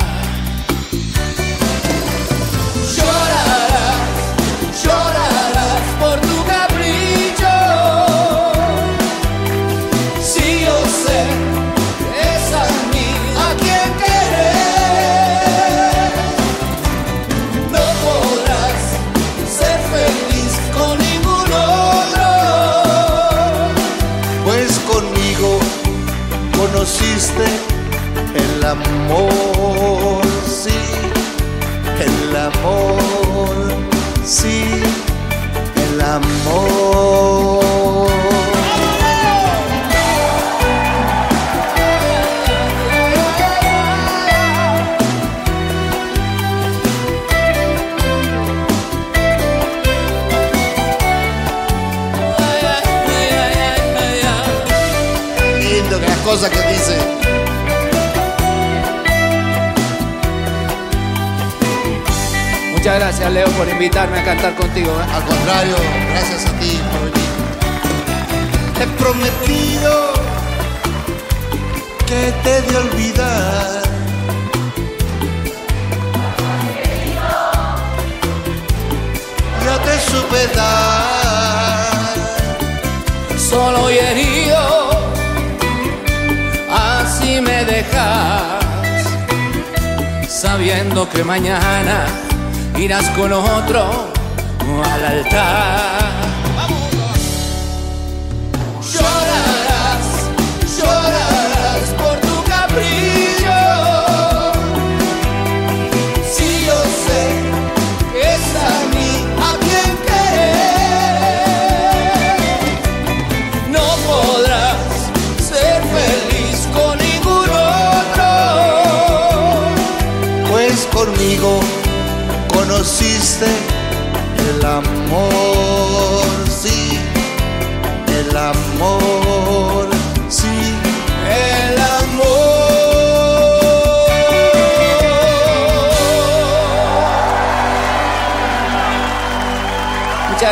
Speaker 2: Amor, sí, el amor, sí, el amor. Lindo que las cosas que dice.
Speaker 7: Muchas gracias, Leo, por invitarme a cantar contigo. ¿eh?
Speaker 2: Al contrario, gracias a ti por venir. He prometido que te de olvidar. Yo te supe dar.
Speaker 7: Solo y herido, así me dejas, sabiendo que mañana irás con otro al altar.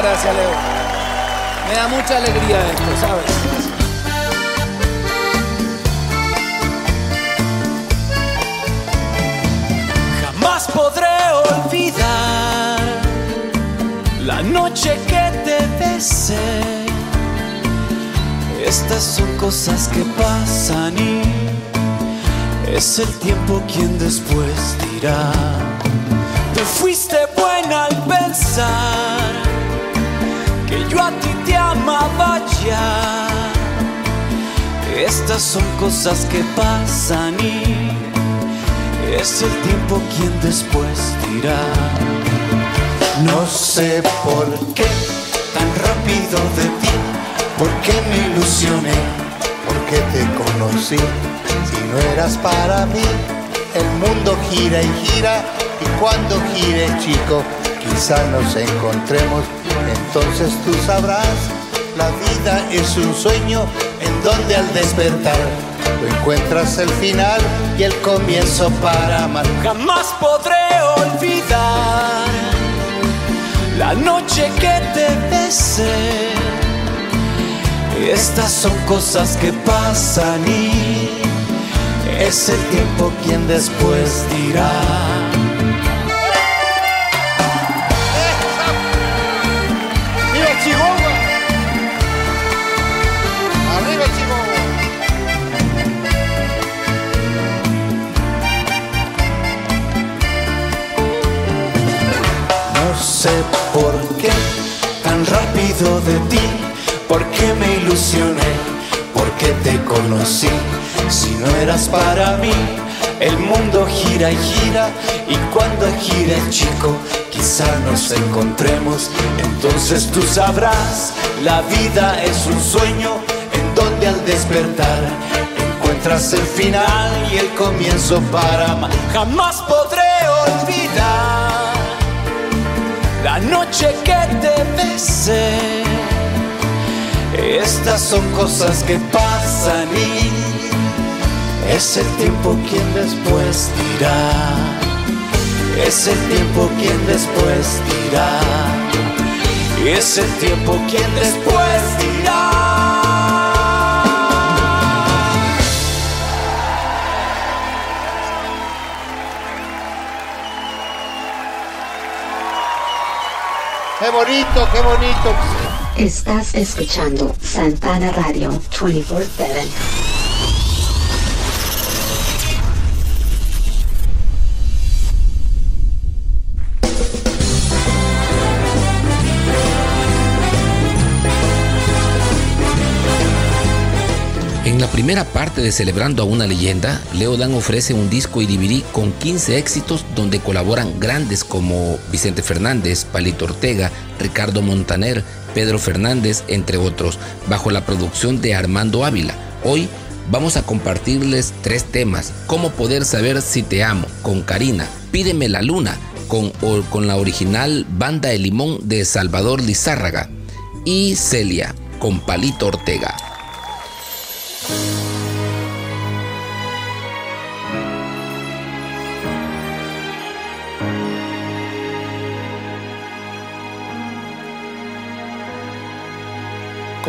Speaker 23: Gracias, Leo. Me da mucha alegría esto, ¿sabes?
Speaker 13: Jamás podré olvidar la noche que te besé. Estas son cosas que pasan y es el tiempo quien después dirá. Son cosas que pasan y es el tiempo quien después dirá.
Speaker 2: No sé por qué tan rápido de ti, por qué me ilusioné, por qué te conocí. Si no eras para mí, el mundo gira y gira y cuando gire chico, quizá nos encontremos. Entonces tú sabrás, la vida es un sueño en donde al despertar tú encuentras el final y el comienzo para amar.
Speaker 13: Jamás podré olvidar la noche que te besé. Estas son cosas que pasan y es el tiempo quien después dirá. Sé por qué tan rápido de ti, por qué me ilusioné, por qué te conocí. Si no eras para mí, el mundo gira y gira y cuando gira chico, quizá nos encontremos. Entonces tú sabrás, la vida es un sueño en donde al despertar encuentras el final y el comienzo para amar. Jamás podré olvidar la noche que te besé. Estas son cosas que pasan y es el tiempo quien después dirá. Es el tiempo quien después dirá. Es el tiempo quien después dirá.
Speaker 2: ¡Qué bonito, qué bonito!
Speaker 8: Estás escuchando Santana Radio 24-7.
Speaker 4: Primera parte de Celebrando a una leyenda, Leo Dan ofrece un disco y DVD con 15 éxitos donde colaboran grandes como Vicente Fernández, Palito Ortega, Ricardo Montaner, Pedro Fernández, entre otros, bajo la producción de Armando Ávila. Hoy vamos a compartirles tres temas. Cómo poder saber si te amo, con Karina. Pídeme la luna, con, o- con la original Banda de Limón de Salvador Lizárraga. Y Celia, con Palito Ortega.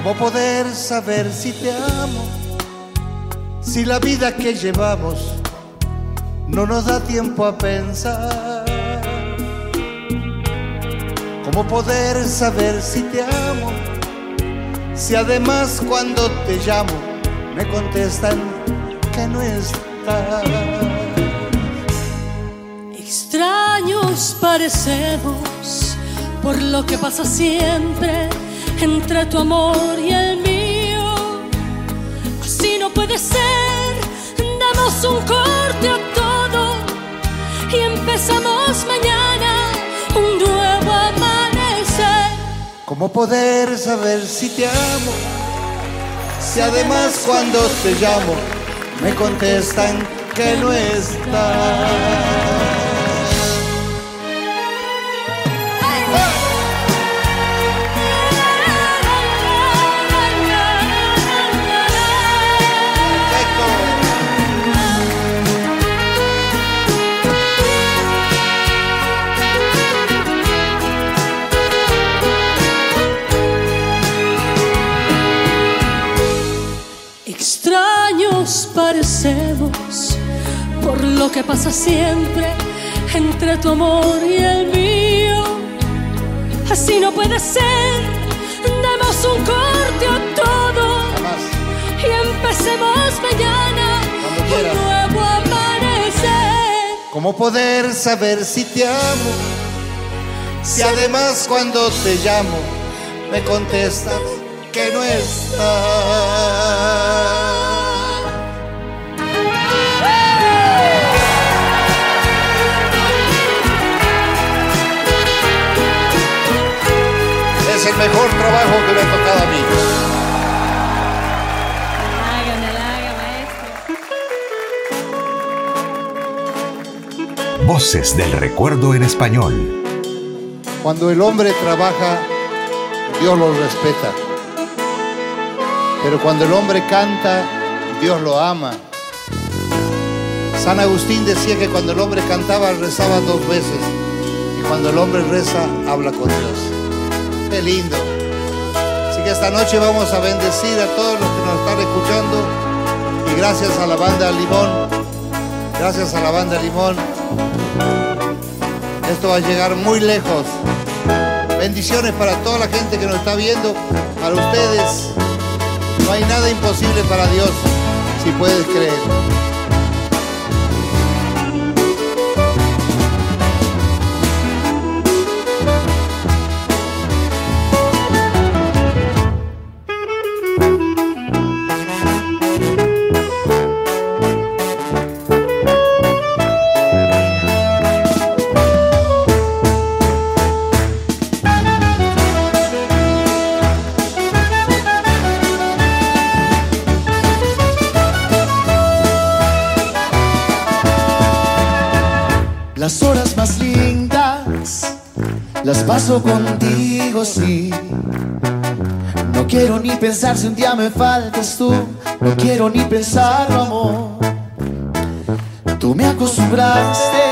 Speaker 2: ¿Cómo poder saber si te amo? Si la vida que llevamos no nos da tiempo a pensar. ¿Cómo poder saber si te amo? Si además cuando te llamo me contestan que no estás.
Speaker 24: Extraños parecemos por lo que pasa siempre entre tu amor y el mío. Así no puede ser, damos un corte a todo y empezamos mañana un nuevo amanecer.
Speaker 2: ¿Cómo poder saber si te amo? Si además cuando te llamo me contestan que no estás.
Speaker 24: Que pasa siempre entre tu amor y el mío. Así no puede ser, demos un corte a todo y empecemos mañana un nuevo amanecer.
Speaker 2: ¿Cómo poder saber si te amo? Si además cuando te llamo me contestas que no estás. El mejor trabajo que me ha tocado a mí.
Speaker 1: Voces del recuerdo en español.
Speaker 2: Cuando el hombre trabaja, Dios lo respeta. Pero cuando el hombre canta, Dios lo ama. San Agustín decía que cuando el hombre cantaba, rezaba dos veces. Y cuando el hombre reza, habla con Dios. Qué lindo. Así que esta noche vamos a bendecir a todos los que nos están escuchando. Y gracias a la banda Limón, gracias a la banda Limón, esto va a llegar muy lejos. Bendiciones para toda la gente que nos está viendo, para ustedes. No hay nada imposible para Dios, si puedes creer.
Speaker 7: Contigo, sí. No quiero ni pensar si un día me faltas tú. No quiero ni pensarlo, amor. Tú me acostumbraste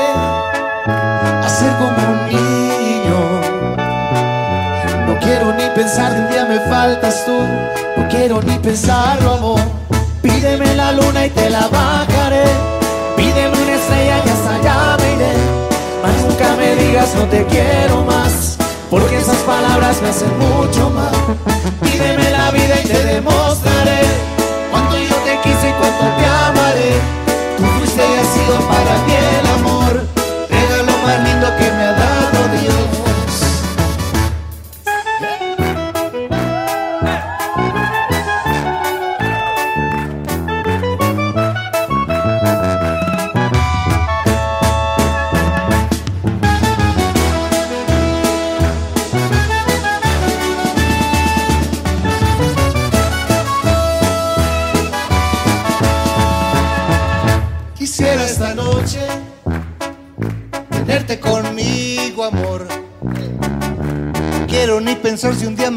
Speaker 7: a ser como un niño. No quiero ni pensar si un día me faltas tú. No quiero ni pensarlo, amor. Pídeme la luna y te la bajaré. Pídeme una estrella y hasta allá me iré. Mas nunca me digas no te quiero más. Porque esas palabras me hacen mucho mal. Pídeme la vida y te demostraré cuánto yo te quise y cuánto te amaré. Tú fuiste y has sido para mí el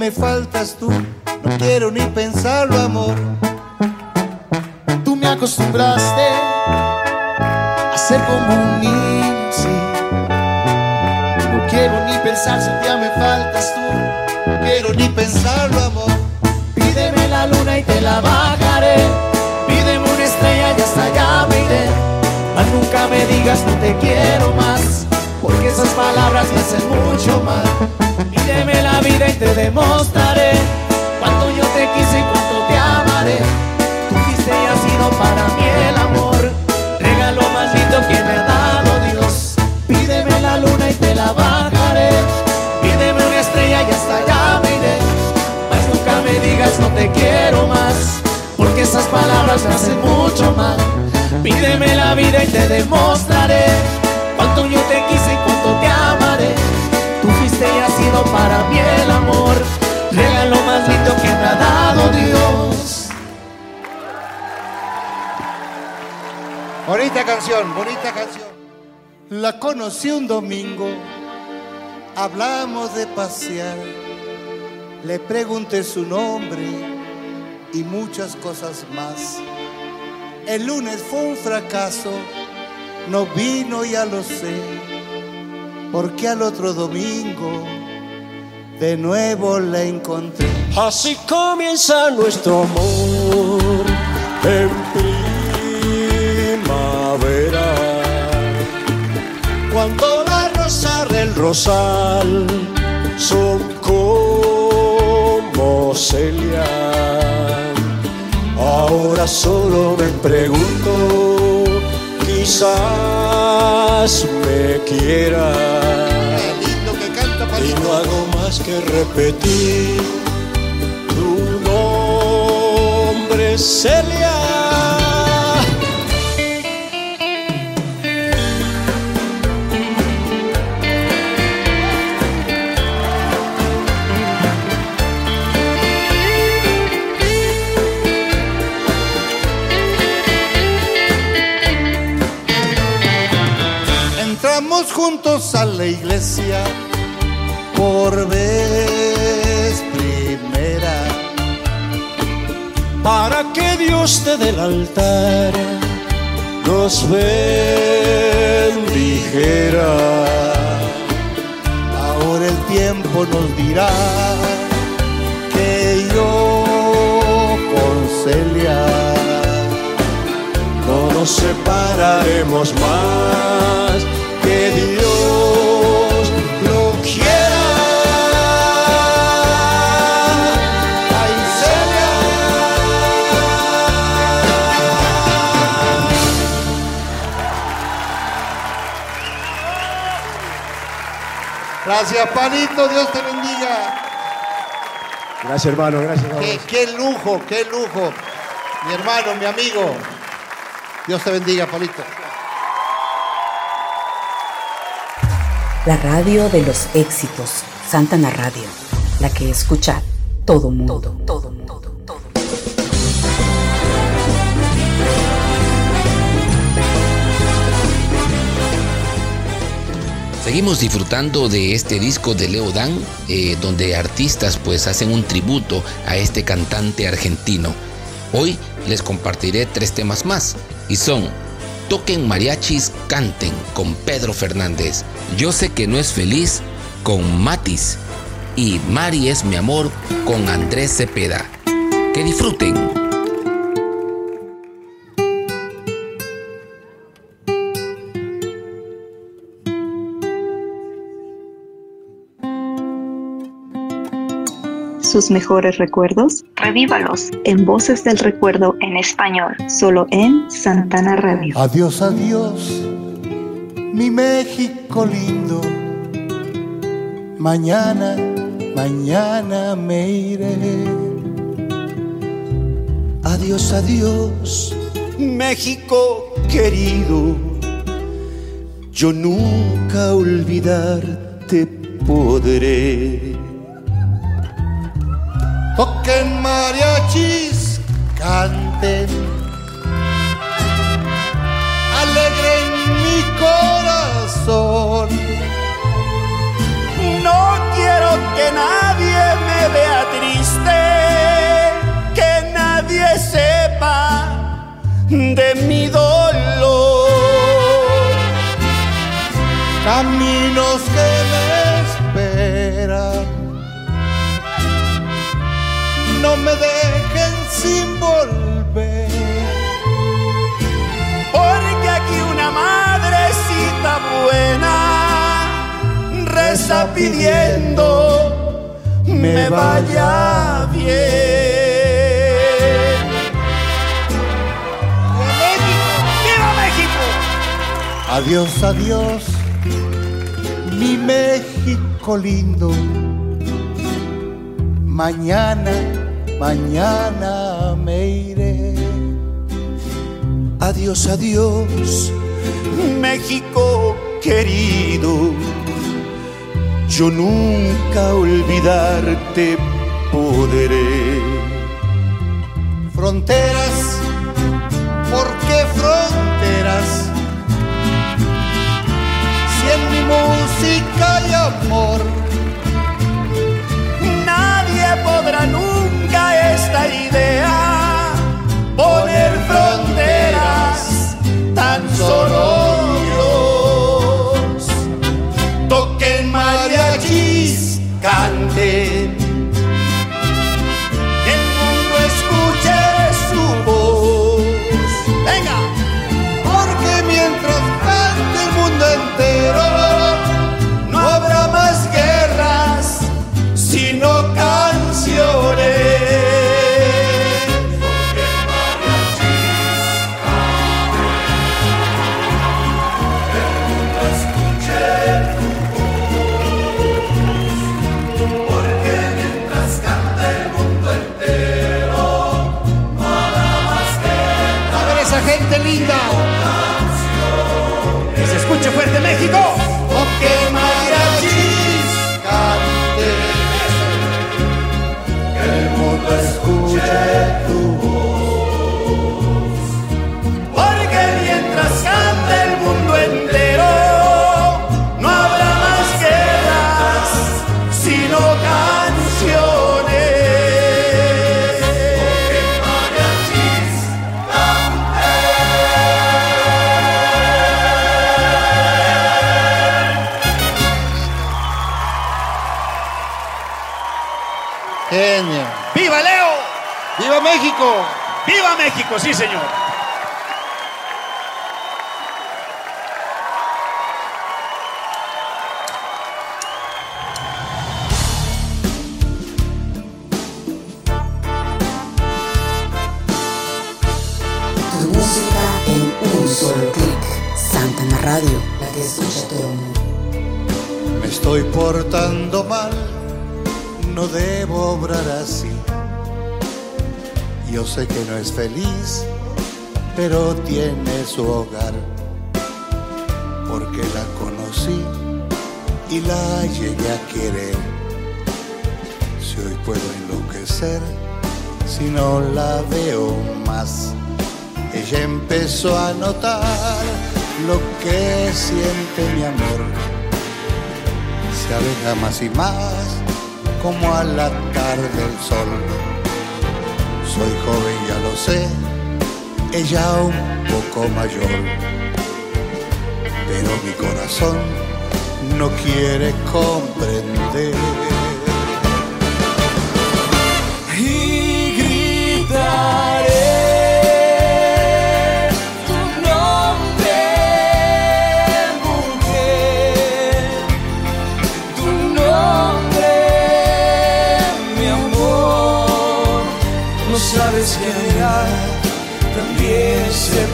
Speaker 7: me
Speaker 2: faltas tú. No quiero ni pensarlo, amor.
Speaker 7: Tú me acostumbraste a ser como un niño, sí. No quiero ni pensar si un día me faltas tú.
Speaker 2: No quiero ni pensarlo, amor.
Speaker 7: Pídeme la luna y te la bajaré. Pídeme una estrella y hasta allá me iré. Mas nunca me digas no te quiero demostraré cuánto yo te quise y cuánto te amaré. Tú fuiste y has sido para mí el amor. Regalo más lindo que me ha dado Dios. Pídeme la luna y te la bajaré. Pídeme una estrella y hasta allá me iré. Mas nunca me digas no te quiero más. Porque esas palabras me hacen mucho mal. Pídeme la vida y te demostraré cuánto yo te quise y cuánto te amaré. Tú fuiste y has sido para mí el amor.
Speaker 2: Bonita canción, bonita canción. La conocí un domingo, hablamos de pasear. Le pregunté su nombre y muchas cosas más. El lunes fue un fracaso, no vino, ya lo sé, porque al otro domingo de nuevo la encontré.
Speaker 25: Así comienza nuestro amor en
Speaker 5: son como Celia. Ahora solo me pregunto, quizás me quiera. Y no hago más que repetir tu nombre, Celia.
Speaker 2: Juntos a la iglesia por vez primera.
Speaker 5: para que Dios te dé el altar nos bendijera.
Speaker 2: Ahora el tiempo nos dirá que yo con Celia
Speaker 5: No nos separaremos más que Dios lo quiera.
Speaker 2: Celia. Gracias, Panito, Dios te bendiga.
Speaker 5: Gracias, hermano, gracias.
Speaker 2: Qué, qué lujo, qué lujo. Mi hermano, mi amigo. Dios te bendiga, Panito.
Speaker 16: La radio de los éxitos, Santana Radio, la que escucha todo mundo. Todo, mundo.
Speaker 4: Seguimos disfrutando de este disco de Leo Dan, eh, donde artistas pues hacen un tributo a este cantante argentino. Hoy les compartiré tres temas más y son Toquen mariachis, canten con Pedro Fernández. Yo sé que no es feliz con Matis y Mari es mi amor con Andrés Cepeda. Que disfruten.
Speaker 8: Sus mejores recuerdos, revívalos en Voces del Recuerdo en español, solo en Santana Radio.
Speaker 2: Adiós, adiós, mi México lindo. Mañana, mañana me iré.
Speaker 7: Adiós, adiós, México querido. Yo nunca olvidarte podré.
Speaker 2: Toquen mariachis, canten. Alegren mi corazón.
Speaker 7: No quiero que nadie me vea triste, que nadie sepa de mi dolor.
Speaker 2: Caminos que me esperan. No me dejen sin volver.
Speaker 7: Porque aquí una madrecita buena reza pidiendo me vaya bien. ¡Viva México!
Speaker 2: Adiós, adiós, mi México lindo. Mañana, mañana me iré.
Speaker 7: Adiós, adiós, México querido. Yo nunca olvidarte podré.
Speaker 2: Fronteras, ¿por qué fronteras? Si en mi música hay amor.
Speaker 7: Nadie podrá nunca idea poner fronteras tan solo
Speaker 2: México. México!
Speaker 26: ¡Viva México! Sí, señor.
Speaker 16: Tu música en un solo clic. Santana Radio, la que escucha todo el mundo.
Speaker 2: Me estoy portando mal, no debo obrar así. Yo sé que no es feliz, pero tiene su hogar. Porque la conocí y la llegué a querer. Si hoy puedo enloquecer, si no la veo más. Ella empezó a notar lo que siente mi amor se aleja más y más como a la tarde del sol. Soy joven, ya lo sé, ella un poco mayor, pero mi corazón no quiere comprender.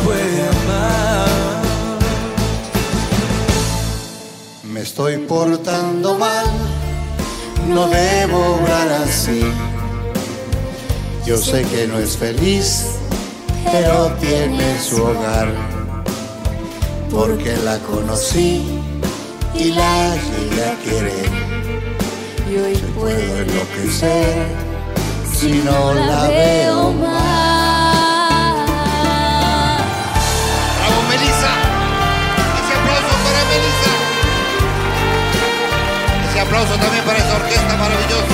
Speaker 10: Puede amar.
Speaker 2: Me estoy portando mal, no debo obrar así. Yo sé que no es feliz, pero tiene su hogar. Porque la conocí y la llegué a querer.
Speaker 21: Y hoy
Speaker 2: Puedo enloquecer si no la veo
Speaker 21: más.
Speaker 2: Aplauso también para esa orquesta maravillosa.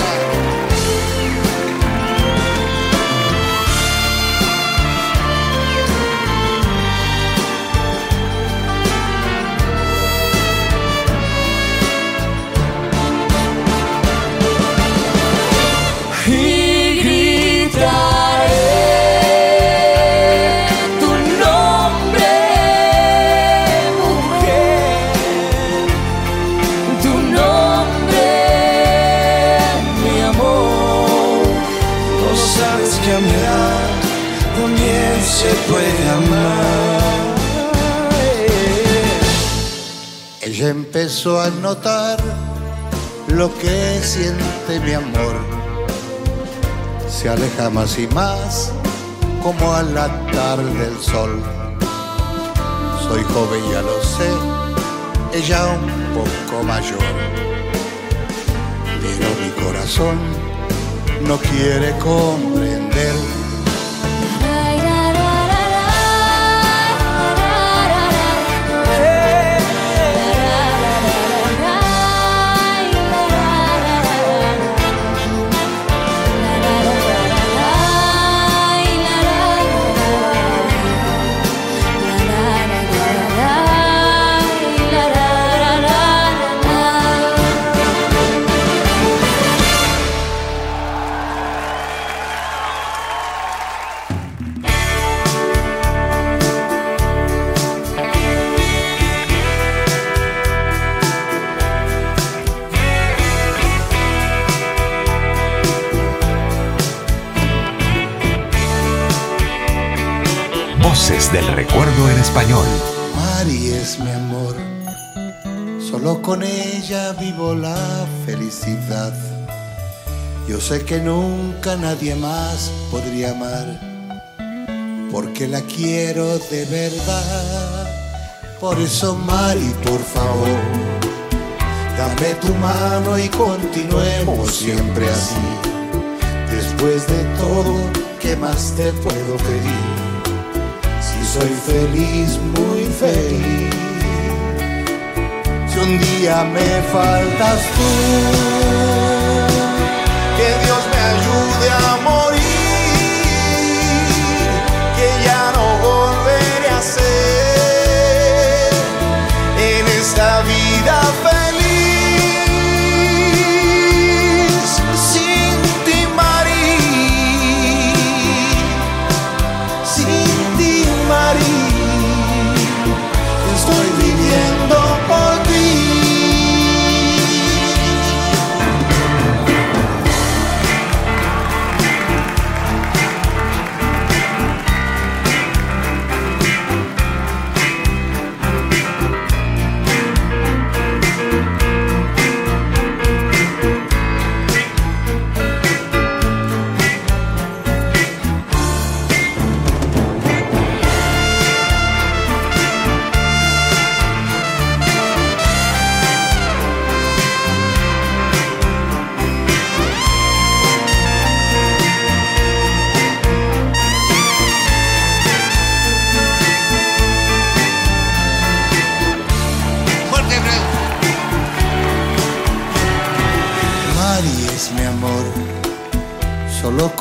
Speaker 2: Empezó a notar lo que siente mi amor. Se aleja más y más como a la tarde del sol. Soy joven, ya lo sé, ella un poco mayor. Pero mi corazón no quiere comprender.
Speaker 1: Voces del recuerdo en español.
Speaker 2: Mari es mi amor, solo con ella vivo la felicidad. Yo sé que nunca nadie más podría amar, porque la quiero de verdad. Por eso, Mari, por favor, dame tu mano y continuemos siempre así. Después de todo, ¿qué más te puedo pedir? Soy feliz, muy feliz. Si un día me faltas tú, que Dios me ayude a morir, que ya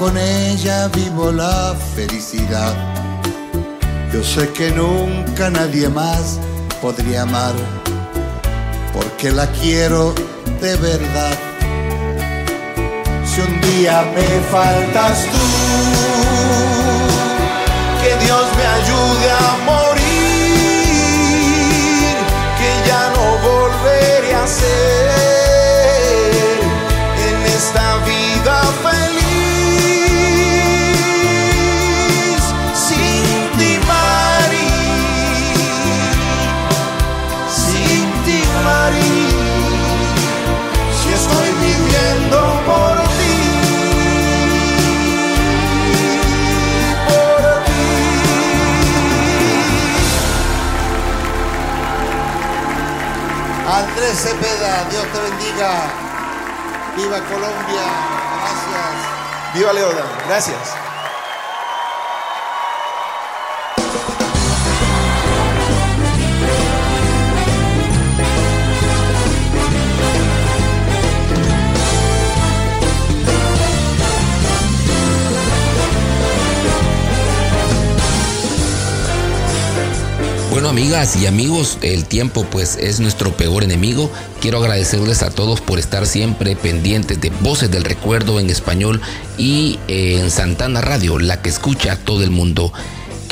Speaker 2: con ella vivo la felicidad. Yo sé que nunca nadie más podría amar, porque la quiero de verdad. Si un día me faltas tú, que Dios me ayude a morir, Cepeda, Dios te bendiga. Viva Colombia, gracias.
Speaker 27: Viva Leona, gracias.
Speaker 4: Amigas y amigos, el tiempo pues es nuestro peor enemigo. Quiero agradecerles a todos por estar siempre pendientes de Voces del Recuerdo en español y eh, en Santana Radio, la que escucha a todo el mundo.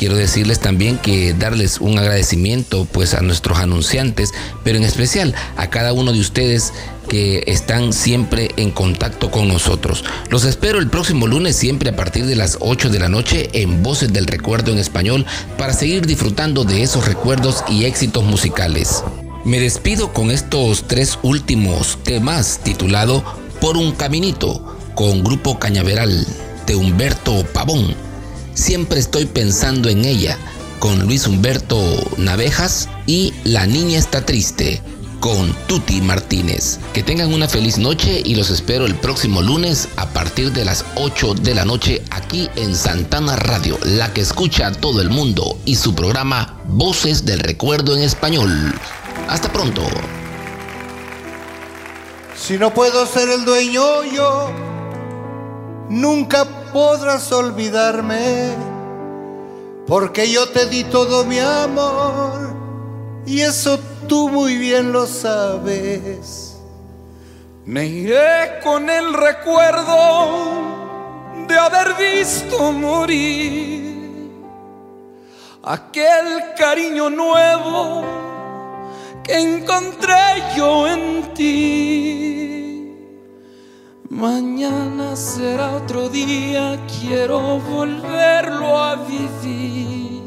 Speaker 4: Quiero decirles también que darles un agradecimiento pues a nuestros anunciantes, pero en especial a cada uno de ustedes que están siempre en contacto con nosotros. Los espero el próximo lunes siempre a partir de las 8 de la noche en Voces del Recuerdo en español para seguir disfrutando de esos recuerdos y éxitos musicales. Me despido con estos tres últimos temas titulado Por un Caminito con Grupo Cañaveral de Humberto Pavón. Siempre estoy pensando en ella con Luis Humberto Navejas y La Niña está triste con Tuti Martínez. Que tengan una feliz noche y los espero el próximo lunes a partir de las 8 de la noche aquí en Santana Radio, la que escucha a todo el mundo y su programa Voces del Recuerdo en Español. Hasta pronto.
Speaker 2: Si no puedo ser el dueño yo, nunca podrás olvidarme, porque yo te di todo mi amor y eso tú muy bien lo sabes.
Speaker 28: Me iré con el recuerdo de haber visto morir aquel cariño nuevo que encontré yo en ti. Mañana será otro día, quiero volverlo a vivir.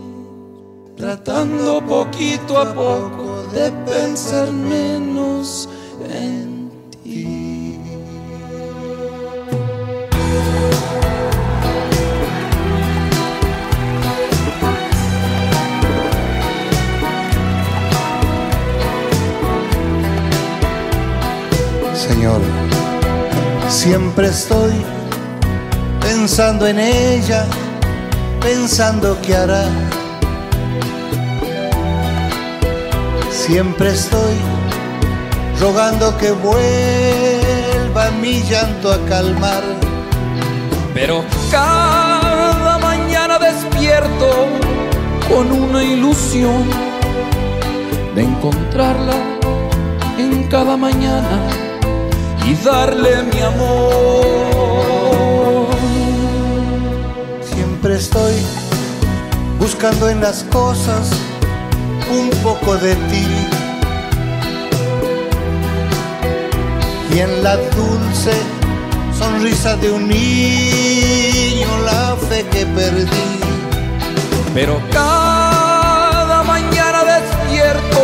Speaker 28: Tratando poquito a poco de pensar menos en ti. Señor.
Speaker 2: Siempre estoy pensando en ella, pensando qué hará. Siempre estoy rogando que vuelva mi llanto a calmar.
Speaker 28: Pero cada mañana despierto con una ilusión de encontrarla en cada mañana y darle mi amor.
Speaker 2: Siempre estoy buscando en las cosas un poco de ti. Y en la dulce sonrisa de un niño la fe que perdí.
Speaker 28: Pero cada mañana despierto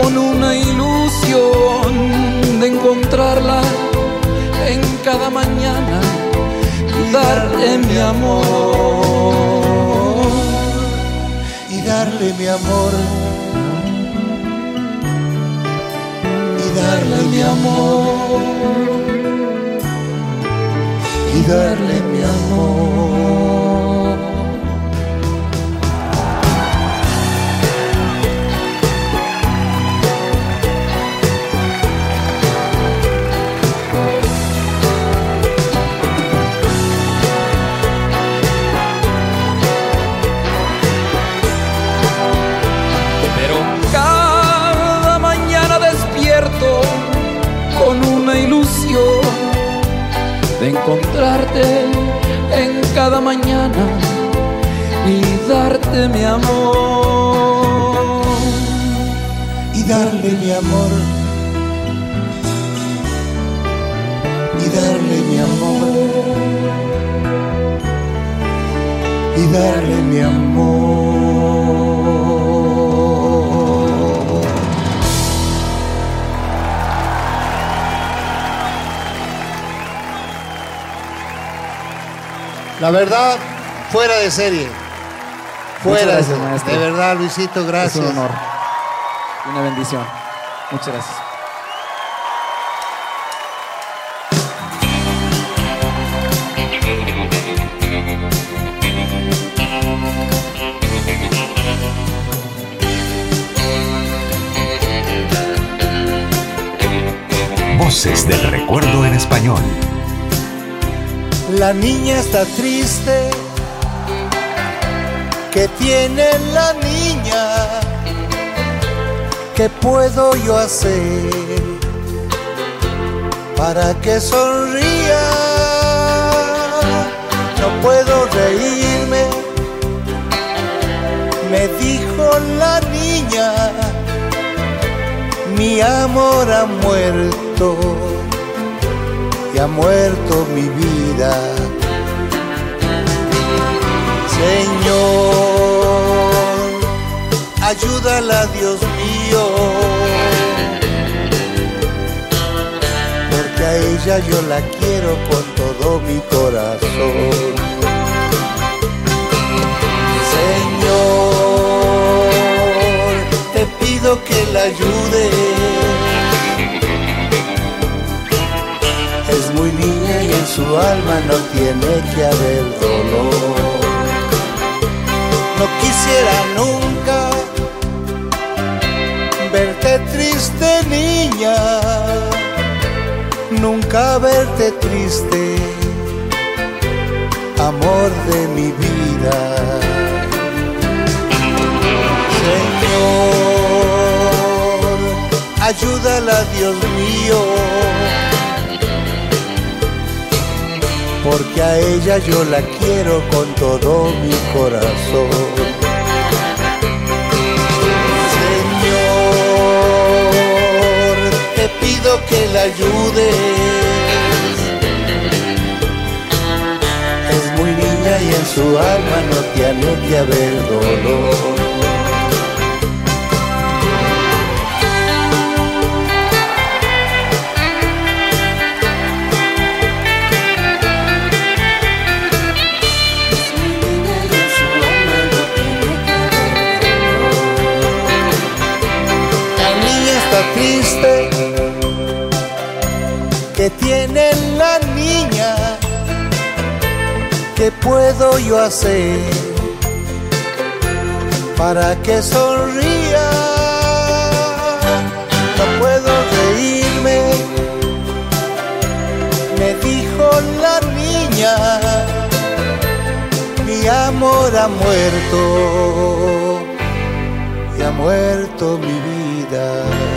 Speaker 28: con una ilusión de encontrarla en cada mañana y darle mi amor.
Speaker 2: Y darle mi amor. Y darle mi amor. Y darle mi amor.
Speaker 28: Encontrarte en cada mañana y darte mi amor.
Speaker 2: Y darle mi amor. Y darle mi amor. Y darle mi amor. La verdad, fuera de serie. Fuera
Speaker 23: gracias,
Speaker 2: de,
Speaker 23: maestro.
Speaker 2: de verdad, Luisito, gracias.
Speaker 23: Es un honor. Una bendición. Muchas gracias.
Speaker 1: Voces del recuerdo en español.
Speaker 2: La niña está triste. ¿Qué tiene la niña? ¿Qué puedo yo hacer para que sonría? No puedo reírme, me dijo la niña. Mi amor ha muerto ha muerto mi vida. Señor, ayúdala, Dios mío, porque a ella yo la quiero con todo mi corazón. Señor, te pido que la ayude. Su alma no tiene que haber dolor. No quisiera nunca verte triste, niña. Nunca verte triste, amor de mi vida. Señor, ayúdala, Dios mío. Porque a ella yo la quiero con todo mi corazón. Señor, te pido que la ayudes. Es muy niña y en su alma no tiene que haber dolor. Triste, que tiene la le puedo yo hacer para que sonría? No puedo reírme, me dijo la niña, mi amor ha muerto y ha muerto mi vida.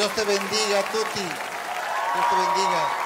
Speaker 2: Dios te bendiga, Tuti. Dios te bendiga.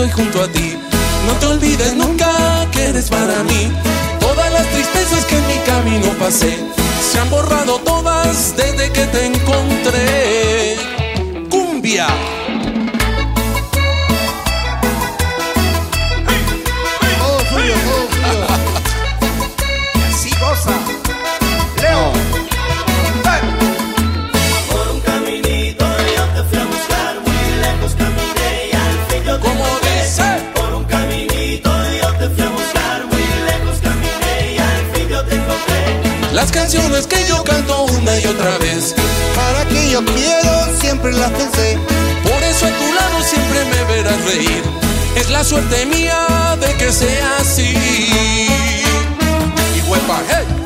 Speaker 27: Estoy junto a ti. No te olvides nunca que eres para mí. Todas las tristezas que en mi camino pasé se han borrado todas desde que te encontré. Cumbia. Las canciones que yo canto una y otra vez.
Speaker 2: Para que yo quiero, siempre las pensé.
Speaker 27: Por eso a tu lado siempre me verás reír. Es la suerte mía de que sea así. Y huepa, hey.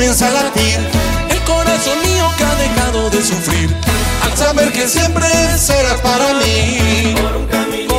Speaker 27: Comienza a latir el corazón mío que ha dejado de sufrir. Al saber que siempre serás para mí.
Speaker 29: Por un caminito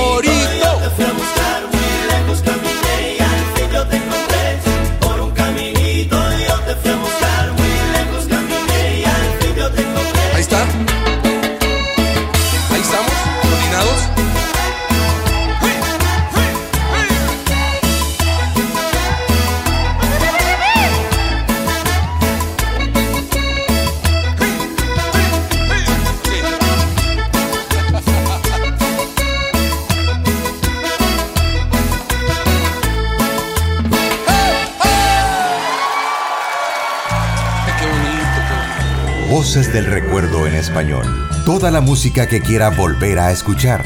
Speaker 1: Voces del recuerdo en español. Toda la música que quiera volver a escuchar.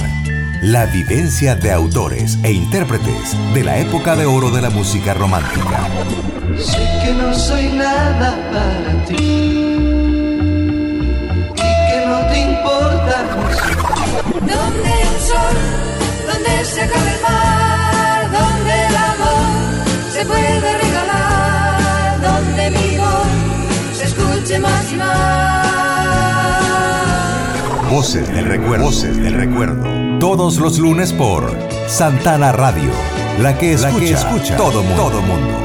Speaker 1: La vivencia de autores e intérpretes de la época de oro de la música romántica.
Speaker 29: Sé que no soy nada para ti y que no te importa
Speaker 21: Donde hay un sol, donde se acaba el mar, donde el amor se puede regalar, donde mi voz se escuche más y más.
Speaker 1: Voces del recuerdo. Voces del recuerdo. Todos los lunes por Santana Radio. La que escucha, todo mundo. Todo mundo.